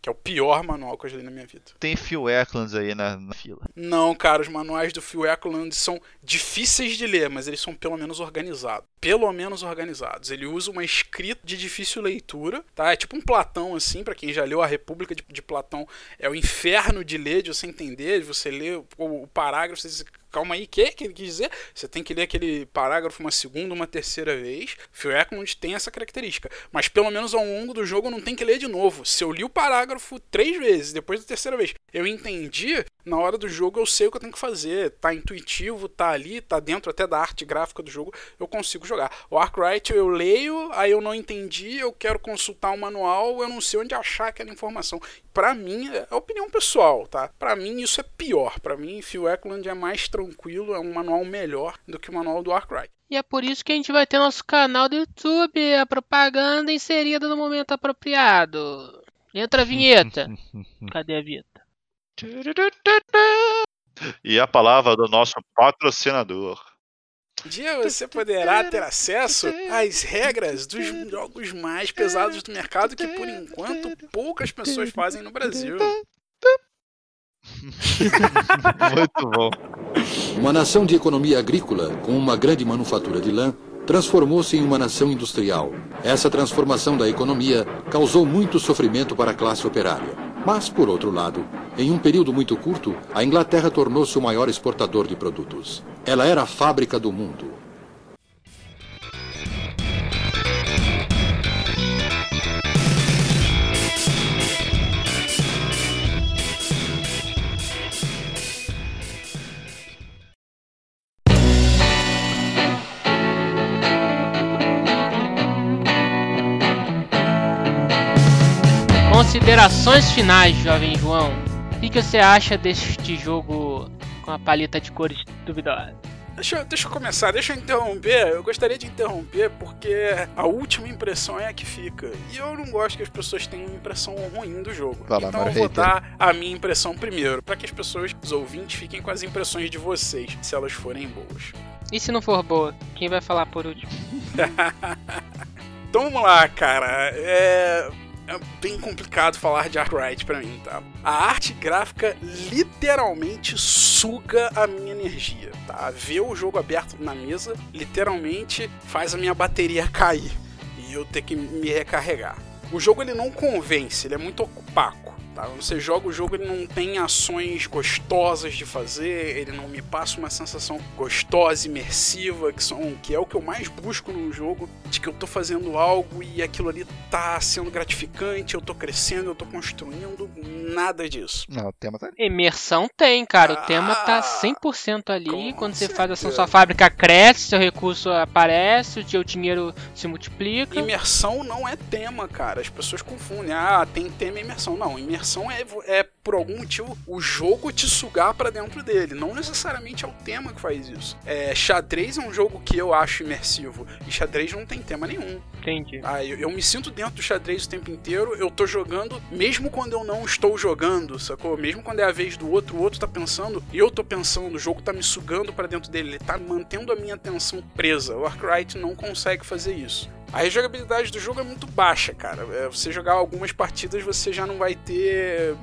Que é o pior manual que eu já li na minha vida. Tem Phil Eklund aí na, na, fila. Não, cara, os manuais do Phil Eklund são difíceis de ler, mas eles são pelo menos organizados. Pelo menos organizados. Ele usa uma escrita de difícil leitura, tá? É tipo um Platão, assim, para quem já leu A República de, de, Platão. É o inferno de ler, de você entender, de você ler o, o parágrafo, você calma aí, o que, ele quis dizer? Você tem que ler aquele parágrafo uma segunda, uma terceira vez. Phil Eklund tem essa característica. Mas pelo menos ao longo do jogo não tem que ler de novo. Se eu li o parágrafo três vezes, depois da terceira vez, eu entendi, na hora do jogo eu sei o que eu tenho que fazer. Tá intuitivo, tá ali, tá dentro até da arte gráfica do jogo, eu consigo jogar. O Arkwright eu leio, aí eu não entendi, eu quero consultar o um manual, eu não sei onde achar aquela informação. Para mim, é opinião pessoal, tá? Para mim isso é pior. Para mim, Phil Eklund é mais tranquilo, é um manual melhor do que o manual do Arkwright. E é por isso que a gente vai ter nosso canal do YouTube, a propaganda inserida no momento apropriado. Entra a vinheta. *laughs* Cadê a vinheta? E a palavra do nosso patrocinador. Um dia você poderá ter acesso às regras dos jogos mais pesados do mercado que, por enquanto, poucas pessoas fazem no Brasil. *laughs* Muito bom. Uma nação de economia agrícola, com uma grande manufatura de lã, transformou-se em uma nação industrial. Essa transformação da economia causou muito sofrimento para a classe operária. Mas, por outro lado, em um período muito curto, a Inglaterra tornou-se o maior exportador de produtos. Ela era a fábrica do mundo. Considerações finais, jovem João. O que, que você acha deste jogo com a paleta de cores duvidosa? Deixa, eu- deixa eu começar, deixa eu interromper. Eu gostaria de interromper porque a última impressão é a que fica. E eu não gosto que as pessoas tenham uma impressão ruim do jogo. Lá, então eu vou Hater. dar a minha impressão primeiro, para que as pessoas, os ouvintes, fiquem com as impressões de vocês, se elas forem boas. E se não for boa, quem vai falar por último? *laughs* Então vamos lá, cara. É. É bem complicado falar de Arkwright pra mim, tá? A arte gráfica literalmente suga a minha energia, tá? Ver o jogo aberto na mesa literalmente faz a minha bateria cair e eu ter que me recarregar. O jogo ele não convence, ele é muito opaco. Tá? Você joga o jogo, ele não tem ações gostosas de fazer, ele não me passa uma sensação gostosa, imersiva, que, são, que é o que eu mais busco num jogo, de que eu tô fazendo algo e aquilo ali tá sendo gratificante, eu tô crescendo, eu tô construindo, nada disso. Não, o tema tá ali. Imersão tem, cara. O Ah, tema tá 100% ali. com Quando você faz ação, certeza. sua fábrica cresce, seu recurso aparece, o seu dinheiro se multiplica. Imersão não é tema, cara. As pessoas confundem. Ah, tem tema e imersão. Não, imersão é, vo- é por algum motivo o jogo te sugar pra dentro dele. Não necessariamente é o tema que faz isso. É, xadrez é um jogo que eu acho imersivo. E xadrez não tem tema nenhum. Entendi. Ah, eu, eu me sinto dentro do xadrez o tempo inteiro, eu tô jogando, mesmo quando eu não estou jogando, sacou? Mesmo quando é a vez do outro, o outro tá pensando, e eu tô pensando, o jogo tá me sugando pra dentro dele, ele tá mantendo a minha atenção presa. O Arkwright não consegue fazer isso. A rejogabilidade do jogo é muito baixa, cara. É, você jogar algumas partidas, você já não vai ter.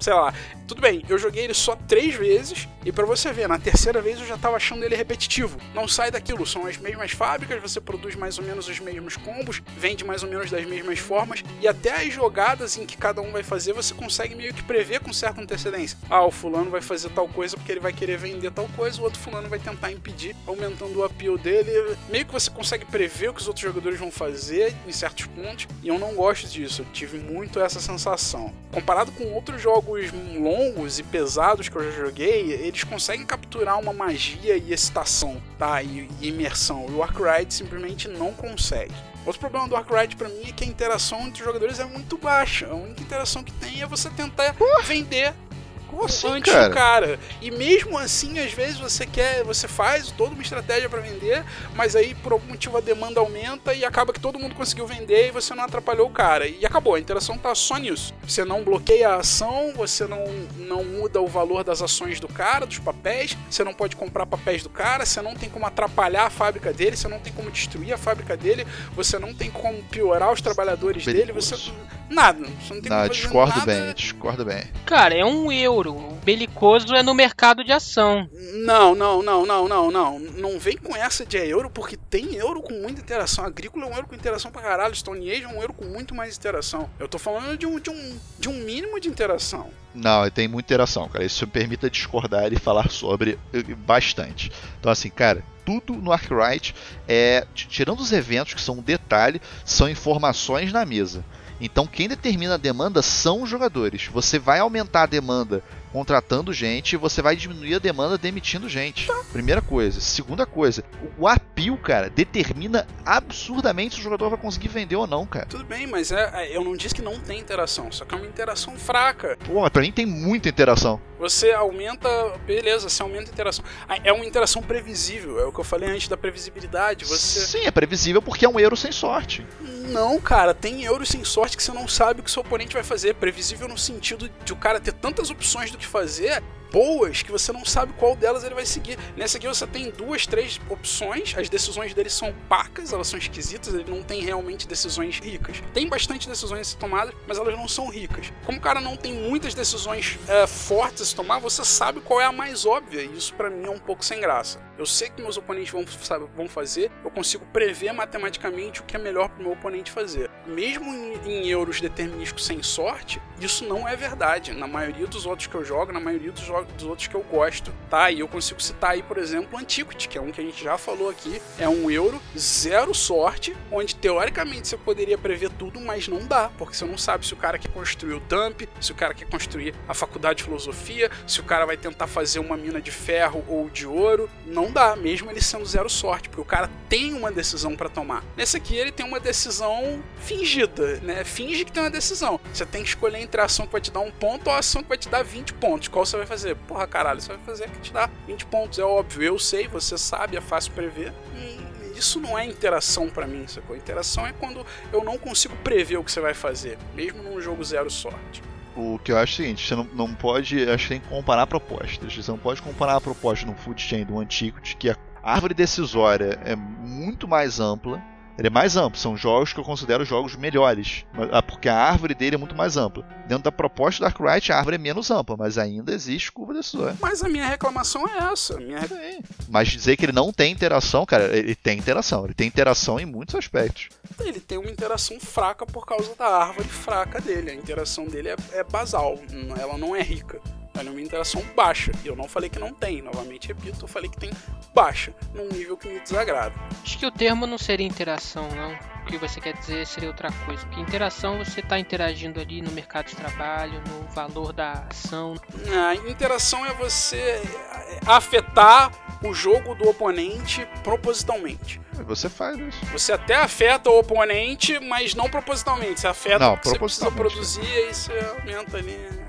Sei lá. Tudo bem, eu joguei ele só três vezes, e pra você ver, na terceira vez eu já tava achando ele repetitivo. Não sai daquilo, são as mesmas fábricas, você produz mais ou menos os mesmos combos, vende mais ou menos das mesmas formas, e até as jogadas em que cada um vai fazer, você consegue meio que prever com certa antecedência. Ah, o fulano vai fazer tal coisa porque ele vai querer vender tal coisa, o outro fulano vai tentar impedir, aumentando o appeal dele. Meio que você consegue prever o que os outros jogadores vão fazer em certos pontos, e eu não gosto disso, eu tive muito essa sensação. Comparado com outros jogos longos e pesados que eu já joguei, eles conseguem capturar uma magia e excitação, tá? E, e imersão. E o Arkwright simplesmente não consegue. Outro problema do Arkwright pra mim é que a interação entre os jogadores é muito baixa. A única interação que tem é você tentar vender Como assim, antes cara? do cara. E mesmo assim, às vezes você quer, você faz toda uma estratégia pra vender, mas aí por algum motivo a demanda aumenta e acaba que todo mundo conseguiu vender e você não atrapalhou o cara. E acabou, a interação tá só nisso. Você não bloqueia a ação, você não, não muda o valor das ações do cara, dos papéis, você não pode comprar papéis do cara, você não tem como atrapalhar a fábrica dele, você não tem como destruir a fábrica dele, você não tem como piorar os trabalhadores dele, você. Nada. Você não tem Não, como fazer discordo nada. bem, discordo bem. Cara, é um euro. O belicoso é no mercado de ação. Não, não, não, não, não, não. Não vem com essa de euro, porque tem euro com muita interação. Agrícola é um euro com interação pra caralho. Stone Age é um euro com muito mais interação. Eu tô falando de um, de um, de um mínimo de interação. Não, tem muita interação, cara. Isso me permita discordar e falar sobre eh, bastante. Então, assim, cara, tudo no Arkwright é. Tirando os eventos, que são um detalhe, são informações na mesa. Então, quem determina a demanda são os jogadores. Você vai aumentar a demanda contratando gente você vai diminuir a demanda demitindo gente. Primeira coisa. Segunda coisa, o apio, cara, determina absurdamente se o jogador vai conseguir vender ou não, cara. Tudo bem, mas é, é- eu não disse que não tem interação, só que é uma interação fraca. Pô, mas pra mim tem muita interação. Você aumenta, beleza, você aumenta a interação. Ah, É uma interação previsível, é o que eu falei antes da previsibilidade. Você. Sim, é previsível porque é um euro sem sorte. Não, cara, tem euros sem sorte que você não sabe o que seu oponente vai fazer. Previsível no sentido de o cara ter tantas opções do que fazer. Boas que você não sabe qual delas ele vai seguir. Nessa aqui você tem duas, três opções, as decisões dele são pacas, elas são esquisitas, ele não tem realmente decisões ricas. Tem bastante decisões tomadas, mas elas não são ricas. Como o cara não tem muitas decisões é, fortes a se tomar, você sabe qual é a mais óbvia, e isso para mim é um pouco sem graça. Eu sei que meus oponentes vão, sabe, vão fazer, eu consigo prever matematicamente o que é melhor para o meu oponente fazer. Mesmo em, em euros determinísticos sem sorte, isso não é verdade. Na maioria dos outros que eu jogo, na maioria dos, dos outros que eu gosto, tá? E eu consigo citar aí, por exemplo, Antiquity, que é um que a gente já falou aqui. É um euro, zero sorte, onde teoricamente você poderia prever tudo, mas não dá, porque você não sabe se o cara quer construir o dump, se o cara quer construir a faculdade de filosofia, se o cara vai tentar fazer uma mina de ferro ou de ouro. Não dá, mesmo ele sendo zero sorte, porque o cara tem uma decisão para tomar. Nesse aqui ele tem uma decisão fingida, né? Finge que tem uma decisão. Você tem que escolher entre a ação que vai te dar um ponto ou a ação que vai te dar 20 pontos. Qual você vai fazer? Porra, caralho, você vai fazer a que te dá 20 pontos. É óbvio, eu sei, você sabe, é fácil prever. E isso não é interação para mim, sacou? Interação é quando eu não consigo prever o que você vai fazer, mesmo num jogo zero sorte. O que eu acho é o seguinte, você não, não pode. Acho que tem que comparar propostas. Você não pode comparar a proposta no food chain do Antiquity, que a árvore decisória é muito mais ampla ele é mais amplo, são jogos que eu considero jogos melhores, ah, porque a árvore dele é muito mais ampla. Dentro da proposta da Arkwright, a árvore é menos ampla, mas ainda existe curva decisória. Mas a minha reclamação é essa. Minha... Mas dizer que ele não tem interação, cara, ele tem interação. Ele tem interação em muitos aspectos. Ele tem uma interação fraca por causa da árvore fraca dele. A interação dele é, é basal, ela não é rica. Ela é uma interação baixa. E eu não falei que não tem, novamente repito, eu falei que tem baixa, num nível que me desagrada. Acho que o termo não seria interação, não. O que você quer dizer seria outra coisa. Porque interação você está interagindo ali no mercado de trabalho, no valor da ação. A interação é você afetar o jogo do oponente propositalmente. Você faz isso. Você até afeta o oponente, mas não propositalmente. Você afeta não, o que você precisa produzir e você aumenta ali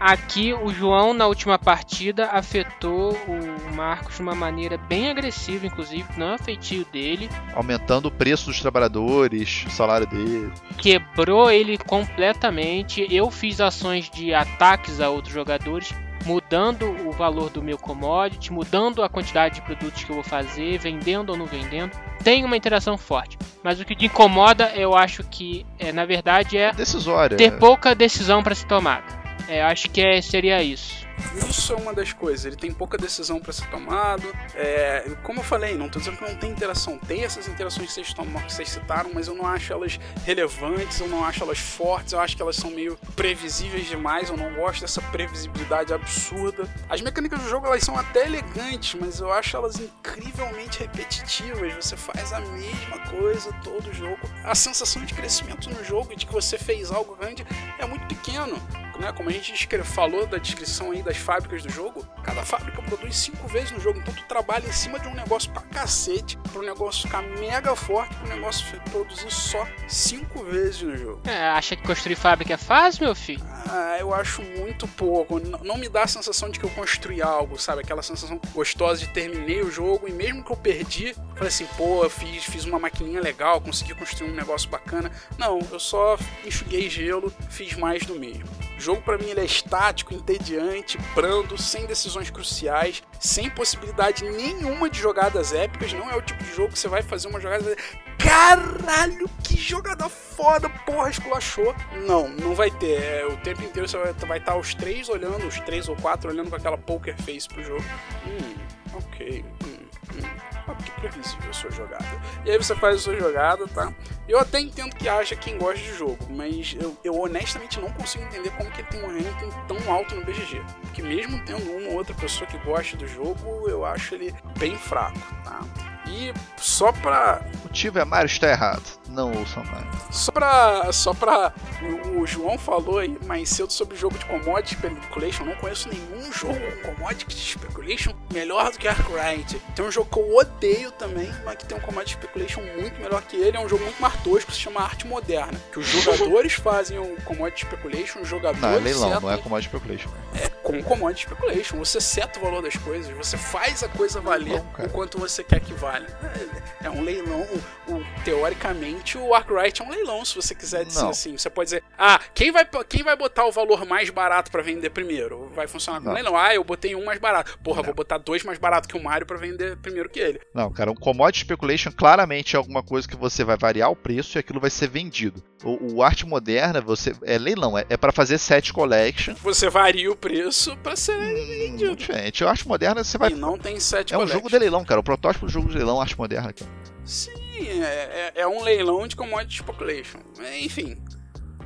Aqui o João na última partida afetou o Marcos de uma maneira bem agressiva, inclusive, não é feitio dele. Aumentando o preço dos trabalhadores, o salário dele. Quebrou ele completamente. Eu fiz ações de ataques a outros jogadores, mudando o valor do meu commodity, mudando a quantidade de produtos que eu vou fazer, vendendo ou não vendendo. Tem uma interação forte. Mas o que te incomoda, eu acho que, é, na verdade, é Decisória. ter pouca decisão para ser tomada. É, acho que é, seria isso. Isso é uma das coisas. Ele tem pouca decisão para ser tomado. É, como eu falei, não estou dizendo que não tem interação. Tem essas interações que vocês, tomam, que vocês citaram, mas eu não acho elas relevantes, eu não acho elas fortes, eu acho que elas são meio previsíveis demais. Eu não gosto dessa previsibilidade absurda. As mecânicas do jogo elas são até elegantes, mas eu acho elas incrivelmente repetitivas. Você faz a mesma coisa todo jogo. A sensação de crescimento no jogo de que você fez algo grande é muito pequeno né? Como a gente falou da descrição aí das fábricas do jogo, cada fábrica produz cinco vezes no jogo. Então tu trabalha em cima de um negócio pra cacete, pro negócio ficar mega forte, pro negócio produzir só cinco vezes no jogo. É, acha que construir fábrica é fácil, meu filho? Ah, eu acho muito pouco. Não, não me dá a sensação de que eu construí algo, sabe? Aquela sensação gostosa de terminei o jogo e mesmo que eu perdi, falei assim, pô, eu fiz, fiz uma maquininha legal, consegui construir um negócio bacana. Não, eu só enxuguei gelo, fiz mais do mesmo. O jogo para mim ele é estático, entediante, brando, sem decisões cruciais, sem possibilidade nenhuma de jogadas épicas. Não é o tipo de jogo que você vai fazer uma jogada. Caralho, que jogada foda, porra, esculachou. Não, não vai ter. É, o tempo inteiro você vai, estar os três olhando, os três ou quatro olhando com aquela poker face pro jogo. Hum, ok. Hum, hum que previsível a sua jogada. E aí você faz a sua jogada, tá? Eu até entendo que haja quem gosta de jogo, mas eu, eu honestamente não consigo entender como que ele tem um ranking tão alto no BGG. Porque mesmo tendo uma ou outra pessoa que gosta do jogo, eu acho ele bem fraco, tá? E só pra. O motivo é Mario está errado. Não ouçam mais. Só pra. Só pra. O, o, João falou aí mais cedo sobre o jogo de Commodity Speculation. Eu não conheço nenhum jogo com Commodity Speculation melhor do que Arkwright. Tem um jogo que eu odeio também, mas que tem um Commodity Speculation muito melhor que ele. É um jogo muito mais tosco, se chama Arte Moderna. Que os *laughs* jogadores fazem o Commodity Speculation, os jogadores. Não, é leilão, setam... não é Commodity Speculation. É com Commodity Speculation. Você seta o valor das coisas, você faz a coisa valer não, o quanto você quer que valha. É, é um leilão. O, o, teoricamente, o Arkwright é um leilão, se você quiser dizer não. assim. Você pode dizer, ah, quem vai, quem vai botar o valor mais barato para vender primeiro? vai funcionar como Não. leilão. Ah, eu botei um mais barato. Porra, Não. vou botar dois mais barato que o Mario pra vender primeiro que ele. Não, cara, um commodity speculation claramente é alguma coisa que você vai variar o preço e aquilo vai ser vendido. O, o arte moderna, você é leilão, é, é para fazer set collection. Você varia o preço pra ser Hum, vendido. diferente. A arte moderna você vai E não tem set É um collection. jogo de leilão, cara. O protótipo do jogo de leilão, arte moderna. Cara. Sim, é, é- é um leilão de commodity speculation. Enfim,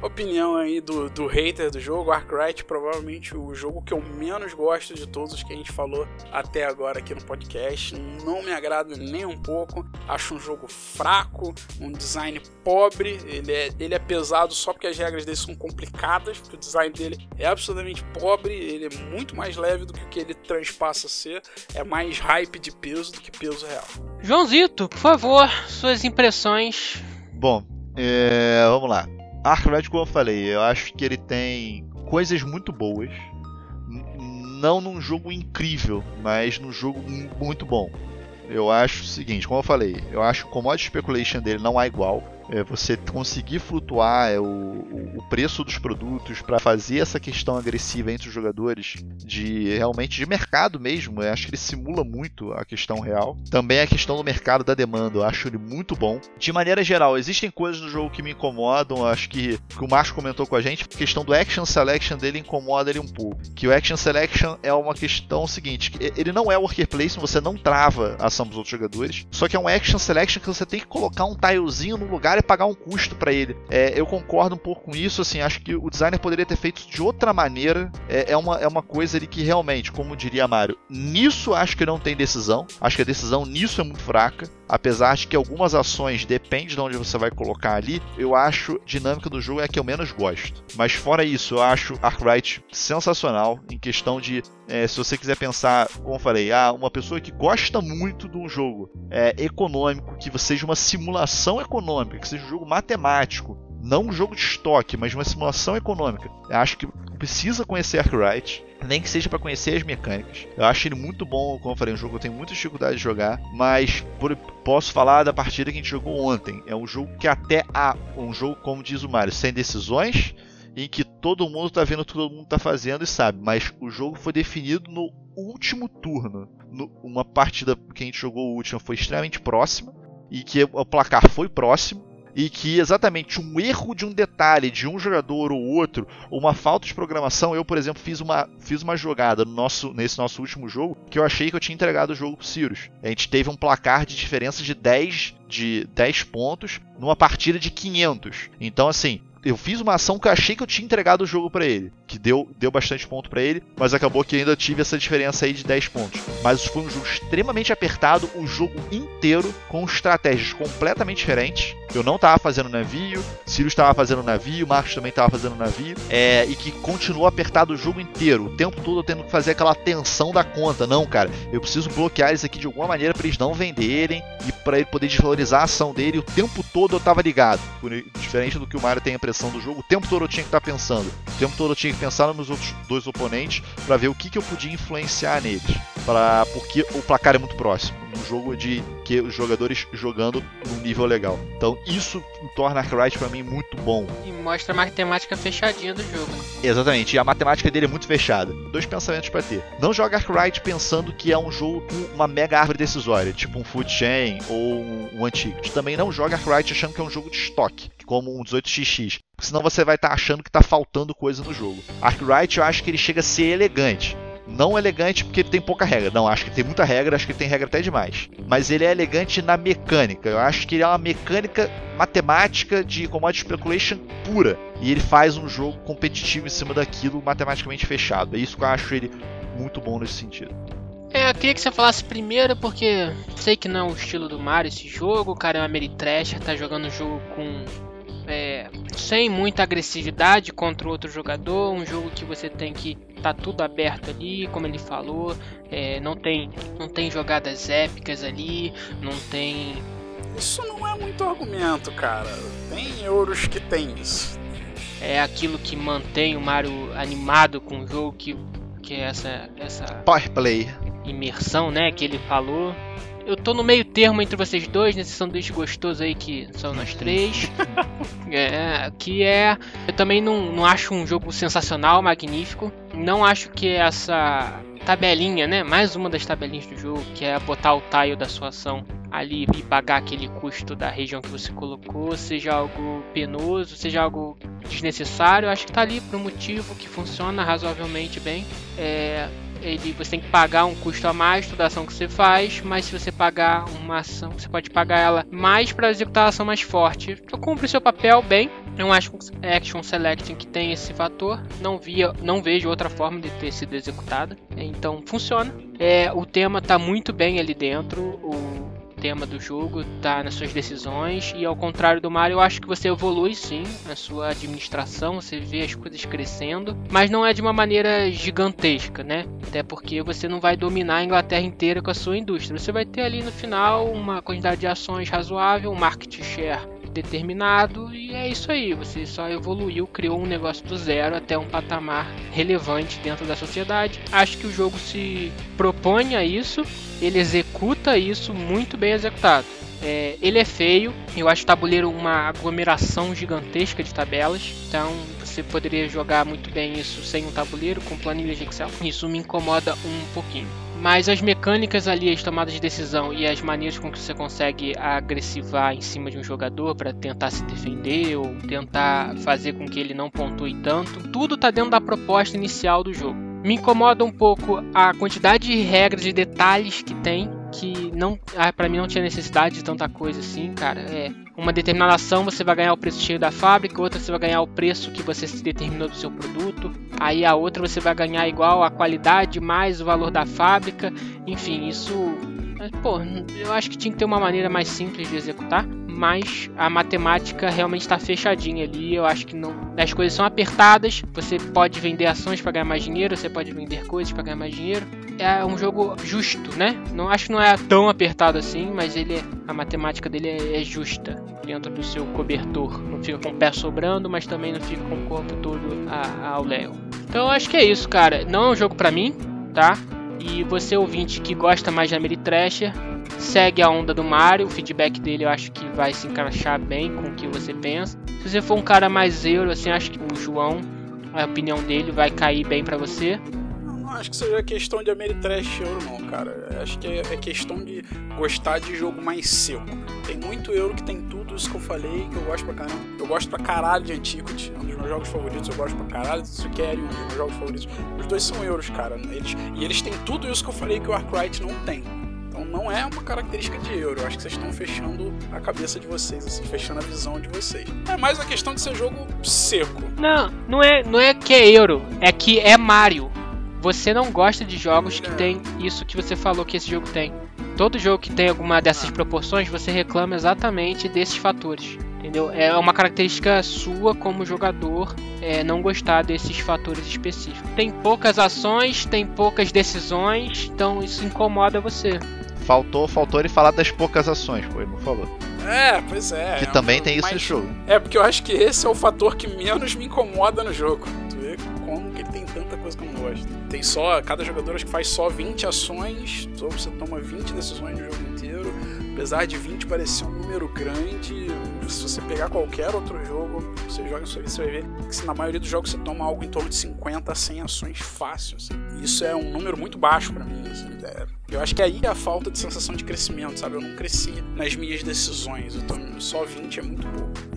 opinião aí do, do hater do jogo, Arkwright, provavelmente o jogo que eu menos gosto de todos os que a gente falou até agora aqui no podcast. Não me agrada nem um pouco. Acho um jogo fraco, um design pobre. Ele é, ele é pesado só porque as regras dele são complicadas, porque o design dele é absolutamente pobre. Ele é muito mais leve do que o que ele transpassa a ser. É mais hype de peso do que peso real. Joãozito, por favor, suas impressões. Bom, é, vamos lá. Arkwright, como eu falei, eu acho que ele tem coisas muito boas. Não num jogo incrível, mas num jogo mu- muito bom. Eu acho o seguinte, como eu falei, eu acho que o commodity speculation dele não é igual. É você conseguir flutuar é, o, o- preço dos produtos para fazer essa questão agressiva entre os jogadores de realmente de mercado mesmo. Eu acho que ele simula muito a questão real. Também a questão do mercado da demanda, eu acho ele muito bom. De maneira geral, existem coisas no jogo que me incomodam. Acho que, que o Márcio comentou com a gente, a questão do action selection dele incomoda ele um pouco. Que o action selection é uma questão seguinte, ele não é worker placement, você não trava a ação dos outros jogadores. Só que é um action selection que você tem que colocar um tilezinho no lugar pagar um custo para ele. É, eu concordo um pouco com isso, assim, acho que o designer poderia ter feito de outra maneira. É, é, uma, é uma coisa ali que realmente, como diria Mário, nisso acho que não tem decisão. Acho que a decisão nisso é muito fraca. Apesar de que algumas ações depende de onde você vai colocar ali, eu acho dinâmica do jogo é a que eu menos gosto. Mas fora isso, eu acho Arkwright sensacional em questão de é, se você quiser pensar, como eu falei, ah, uma pessoa que gosta muito de um jogo é, econômico, que seja uma simulação econômica, que seja um jogo matemático, não um jogo de estoque, mas uma simulação econômica. Eu acho que precisa conhecer Arkwright, nem que seja para conhecer as mecânicas. Eu acho ele muito bom, como eu falei, um jogo que eu tenho muita dificuldade de jogar, mas por- posso falar da partida que a gente jogou ontem. É um jogo que até há um jogo, como diz o Mario, sem decisões, em que todo mundo tá vendo o que todo mundo tá fazendo e sabe, mas o jogo foi definido no último turno. No- uma partida que a gente jogou última foi extremamente próxima e que o placar foi próximo e que exatamente um erro de um detalhe de um jogador ou outro, ou uma falta de programação, eu, por exemplo, fiz uma, fiz uma jogada no nosso, nesse nosso último jogo que eu achei que eu tinha entregado o jogo pro Sirius. A gente teve um placar de diferença de 10, de 10 pontos numa partida de 500. Então, assim, eu fiz uma ação que eu achei que eu tinha entregado o jogo pra ele, que deu, deu bastante ponto pra ele, mas acabou que ainda tive essa diferença aí de 10 pontos. Mas foi um jogo extremamente apertado, o jogo inteiro com estratégias completamente diferentes. Eu não tava fazendo navio, Sirius estava fazendo navio, Marcos também tava fazendo navio, é, e que continuou apertado o jogo inteiro, o tempo todo eu tendo que fazer aquela tensão da conta. Não, cara, eu preciso bloquear eles aqui de alguma maneira para eles não venderem e para ele poder desvalorizar a ação dele. O tempo todo eu tava ligado, diferente do que o Mario tem a do jogo. O tempo todo eu tinha que estar pensando, o tempo todo eu tinha que pensar nos meus outros dois oponentes para ver o que, que eu podia influenciar neles, para porque o placar é muito próximo, um jogo de que os jogadores jogando num nível legal. Então isso torna Arkwright para mim muito bom. E mostra a matemática fechadinha do jogo. né? Exatamente, e a matemática dele é muito fechada. Dois pensamentos pra ter. Não joga Arkwright pensando que é um jogo com uma mega árvore decisória, tipo um Food Chain ou um, um antigo. Também não joga Arkwright achando que é um jogo de estoque, como um 18xx. Porque senão você vai estar achando que tá faltando coisa no jogo. Arkwright eu acho que ele chega a ser elegante. Não elegante porque ele tem pouca regra. Não, acho que tem muita regra, acho que ele tem regra até demais. Mas ele é elegante na mecânica. Eu acho que ele é uma mecânica matemática de commodity speculation pura. E ele faz um jogo competitivo em cima daquilo matematicamente fechado. É isso que eu acho ele muito bom nesse sentido. É, eu queria que você falasse primeiro, porque sei que não é o estilo do Mario esse jogo, o cara é uma Ameritrasher, tá jogando o jogo com. É, sem muita agressividade contra o outro jogador, um jogo que você tem que tá tudo aberto ali, como ele falou, é, não tem não tem jogadas épicas ali, não tem Isso não é muito argumento, cara. Tem euros que tem isso. é aquilo que mantém o Mario animado com o jogo que que é essa essa Power Play. imersão, né, que ele falou. Eu tô no meio termo entre vocês dois, nesse sanduíche gostoso aí que são nós três. *laughs* é, que é. Eu também não, não acho um jogo sensacional, magnífico. não acho que essa tabelinha, né? Mais uma das tabelinhas do jogo, que é botar o tile da sua ação ali e pagar aquele custo da região que você colocou, seja algo penoso, seja algo desnecessário. Acho que tá ali por um motivo que funciona razoavelmente bem. É, ele, você tem que pagar um custo a mais toda ação que você faz, mas se você pagar uma ação, você pode pagar ela mais para executar a ação mais forte. Então cumpre seu papel bem. Eu acho que Action Selecting que tem esse fator. Não via, não vejo outra forma de ter sido executada. Então funciona. É, o tema está muito bem ali dentro. O, tema do jogo tá nas suas decisões e ao contrário do Mario, eu acho que você evolui sim na sua administração, você vê as coisas crescendo, mas não é de uma maneira gigantesca, né? Até porque você não vai dominar a Inglaterra inteira com a sua indústria. Você vai ter ali no final uma quantidade de ações razoável, um market share determinado e é isso aí. Você só evoluiu, criou um negócio do zero até um patamar relevante dentro da sociedade. Acho que o jogo se propõe a isso, ele executa isso muito bem executado. É, ele é feio, eu acho o tabuleiro uma aglomeração gigantesca de tabelas, então você poderia jogar muito bem isso sem um tabuleiro, com planilha de Excel. Isso me incomoda um pouquinho. Mas as mecânicas ali, as tomadas de decisão e as maneiras com que você consegue agressivar em cima de um jogador para tentar se defender ou tentar fazer com que ele não pontue tanto, tudo está dentro da proposta inicial do jogo. Me incomoda um pouco a quantidade de regras e detalhes que tem que não, ah, para mim não tinha necessidade de tanta coisa assim, cara. É uma determinada ação você vai ganhar o preço cheio da fábrica, outra você vai ganhar o preço que você se determinou do seu produto. Aí a outra você vai ganhar igual a qualidade mais o valor da fábrica. Enfim, isso Pô, eu acho que tinha que ter uma maneira mais simples de executar, mas a matemática realmente está fechadinha ali. Eu acho que não. As coisas são apertadas. Você pode vender ações para ganhar mais dinheiro, você pode vender coisas para ganhar mais dinheiro é um jogo justo, né? Não acho que não é tão apertado assim, mas ele a matemática dele é, é, justa dentro do seu cobertor. Não fica com o pé sobrando, mas também não fica com o corpo todo a, ao léu. Então acho que é isso, cara. Não é um jogo para mim, tá? E você ouvinte que gosta mais de Ameritrasher, segue a onda do Mario. O feedback dele eu acho que vai se encaixar bem com o que você pensa. Se você for um cara mais euro, assim, acho que o João, a opinião dele vai cair bem para você acho que seja questão de Ameritrash euro, não, cara. Acho que é, é, questão de gostar de jogo mais seco. Tem muito euro que tem tudo isso que eu falei, que eu gosto pra caramba. Eu gosto pra caralho de Antiquity, é um dos meus jogos favoritos. Eu gosto pra caralho de Tsukeri, um dos meus jogos favoritos. Os dois são euros, cara. Eles, e eles têm tudo isso que eu falei que o Arkwright não tem. Então não é uma característica de euro. Eu acho que vocês estão fechando a cabeça de vocês, assim, fechando a visão de vocês. É mais a questão de ser jogo seco. Não, não é, não é que é euro, é que é Mario você não gosta de jogos que tem isso que você falou que esse jogo tem. Todo jogo que tem alguma dessas proporções, você reclama exatamente desses fatores. Entendeu? É uma característica sua como jogador é, não gostar desses fatores específicos. Tem poucas ações, tem poucas decisões, então isso incomoda você. Faltou, faltou ele falar das poucas ações, pô, ele não falou. É, pois é. Que é também um tem isso no jogo. É, porque eu acho que esse é o fator que menos me incomoda no jogo. Tu vê como que ele tem Tem só, cada jogador acho que faz só 20 ações, ou você toma 20 decisões no jogo inteiro. Apesar de 20 parecer um número grande, se você pegar qualquer outro jogo, você joga isso aí, você vai ver que na maioria dos jogos você toma algo em torno de 50 a 100 ações fácil. Assim. Isso é um número muito baixo para mim. Assim, é, eu acho que aí é a falta de sensação de crescimento, sabe? Eu não cresci nas minhas decisões, então só 20 é muito pouco.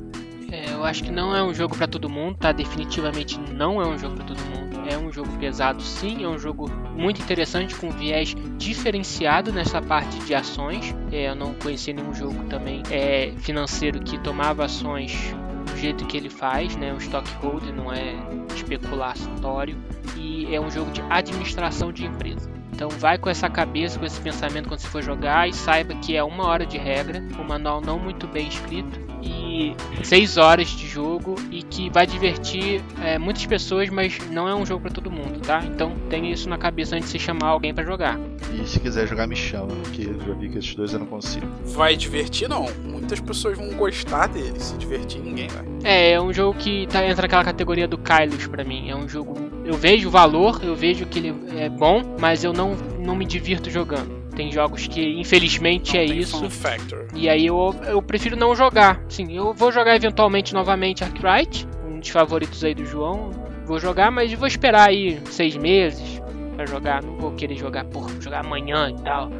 É, eu acho que não é um jogo para todo mundo, tá? Definitivamente não é um jogo para todo mundo. É um jogo pesado, sim, é um jogo muito interessante com viés diferenciado nessa parte de ações. É, eu não conhecia nenhum jogo também é, financeiro que tomava ações do jeito que ele faz, né? O stockholder não é especulatório e é um jogo de administração de empresa. Então vai com essa cabeça, com esse pensamento quando você for jogar e saiba que é uma hora de regra, um manual não muito bem escrito e seis horas de jogo e que vai divertir é, muitas pessoas, mas não é um jogo para todo mundo, tá? Então tenha isso na cabeça antes de você chamar alguém para jogar. E se quiser jogar, me chama, porque eu já vi que esses dois eu não consigo. Vai divertir, não. Muitas pessoas vão gostar dele. Se divertir, ninguém vai. É, é um jogo que tá, entra naquela categoria do Kylos para mim. É um jogo. Eu vejo o valor, eu vejo que ele é bom, mas eu não, não me divirto jogando. Tem jogos que, infelizmente, não é isso. Factor. E aí eu, eu prefiro não jogar. Sim, eu vou jogar eventualmente novamente Arkwright, um dos favoritos aí do João. Vou jogar, mas vou esperar aí seis meses pra jogar. Não vou querer jogar, por jogar amanhã e tal.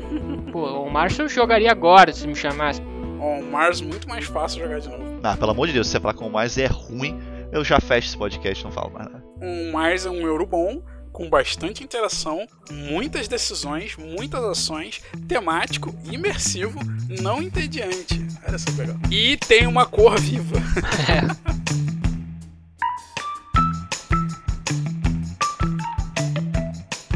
*laughs* Pô, o Mars eu jogaria agora se me chamasse. O Mars muito mais fácil jogar de novo. Ah, pelo amor de Deus, se você falar com o Mars é ruim, eu já fecho esse podcast, não falo mais nada. O Mars é um euro bom, com bastante interação, muitas decisões, muitas ações, temático, imersivo, não entediante. Olha só que legal. E tem uma cor viva.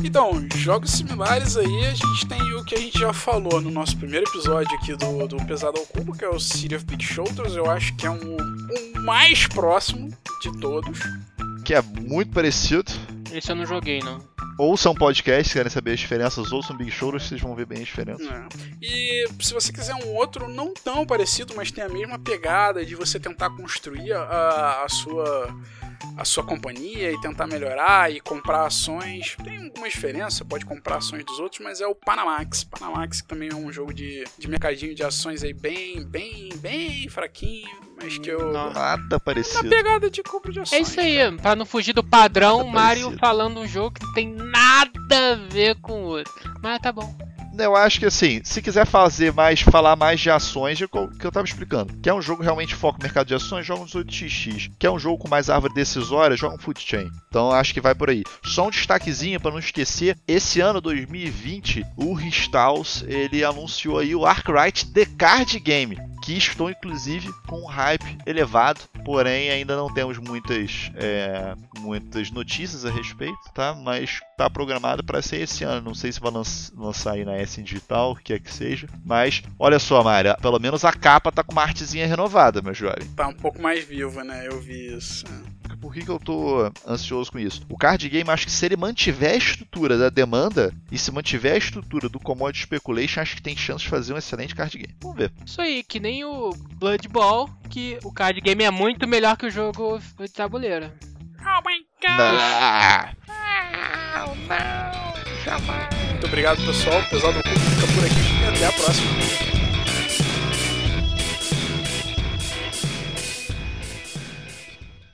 Então, jogos similares aí, a gente tem o que a gente já falou no nosso primeiro episódio aqui do, do Pesado ao Cubo, que é o City of Big Shoulders. Eu acho que é um, um mais próximo de todos. Que é muito parecido. Esse eu não joguei, não. Ouçam podcast, se querem saber as diferenças, ouçam Big Shoulders, vocês vão ver bem a diferença. É. E se você quiser um outro não tão parecido, mas tem a mesma pegada de você tentar construir a, a sua a sua companhia e tentar melhorar e comprar ações. Tem alguma diferença, pode comprar ações dos outros, mas é o Panamax. Panamax que também é um jogo de, de mercadinho de ações aí bem, bem, bem fraquinho, mas que eu... Nada parecido. Na pegada de compra de ações. É isso aí, pra não fugir do padrão, Nada Mario parecido. falando um jogo que tem nada a ver com o outro. Mas tá bom. Eu acho que assim, se quiser fazer mais, falar mais de ações, é o que eu tava explicando. Quer um jogo realmente foca no mercado de ações, joga um 18xx. Quer um jogo com mais árvore decisória, joga um Food Chain. Então acho que vai por aí. Só um destaquezinho para não esquecer, esse ano 2020, o Ristaus, ele anunciou aí o Arkwright The Card Game, que estou inclusive com um hype elevado, porém ainda não temos muitas é, muitas notícias a respeito, tá? Mas tá programado para ser esse ano. Não sei se vai lan- lançar aí na S Digital, o que é que seja. Mas olha só, Mária, pelo menos a capa tá com uma artezinha renovada, meu jovem. Tá um pouco mais viva, né? Eu vi isso. Por que, que eu tô ansioso com isso? O card game, acho que se ele mantiver a estrutura da demanda e se mantiver a estrutura do commodity speculation, acho que tem chance de fazer um excelente card game. Vamos ver. Isso aí, que nem o Blood Ball, que o card game é muito melhor que o jogo de tabuleiro. Oh my Ah, Muito obrigado, pessoal. Pesado Cubo fica por aqui e até a próxima.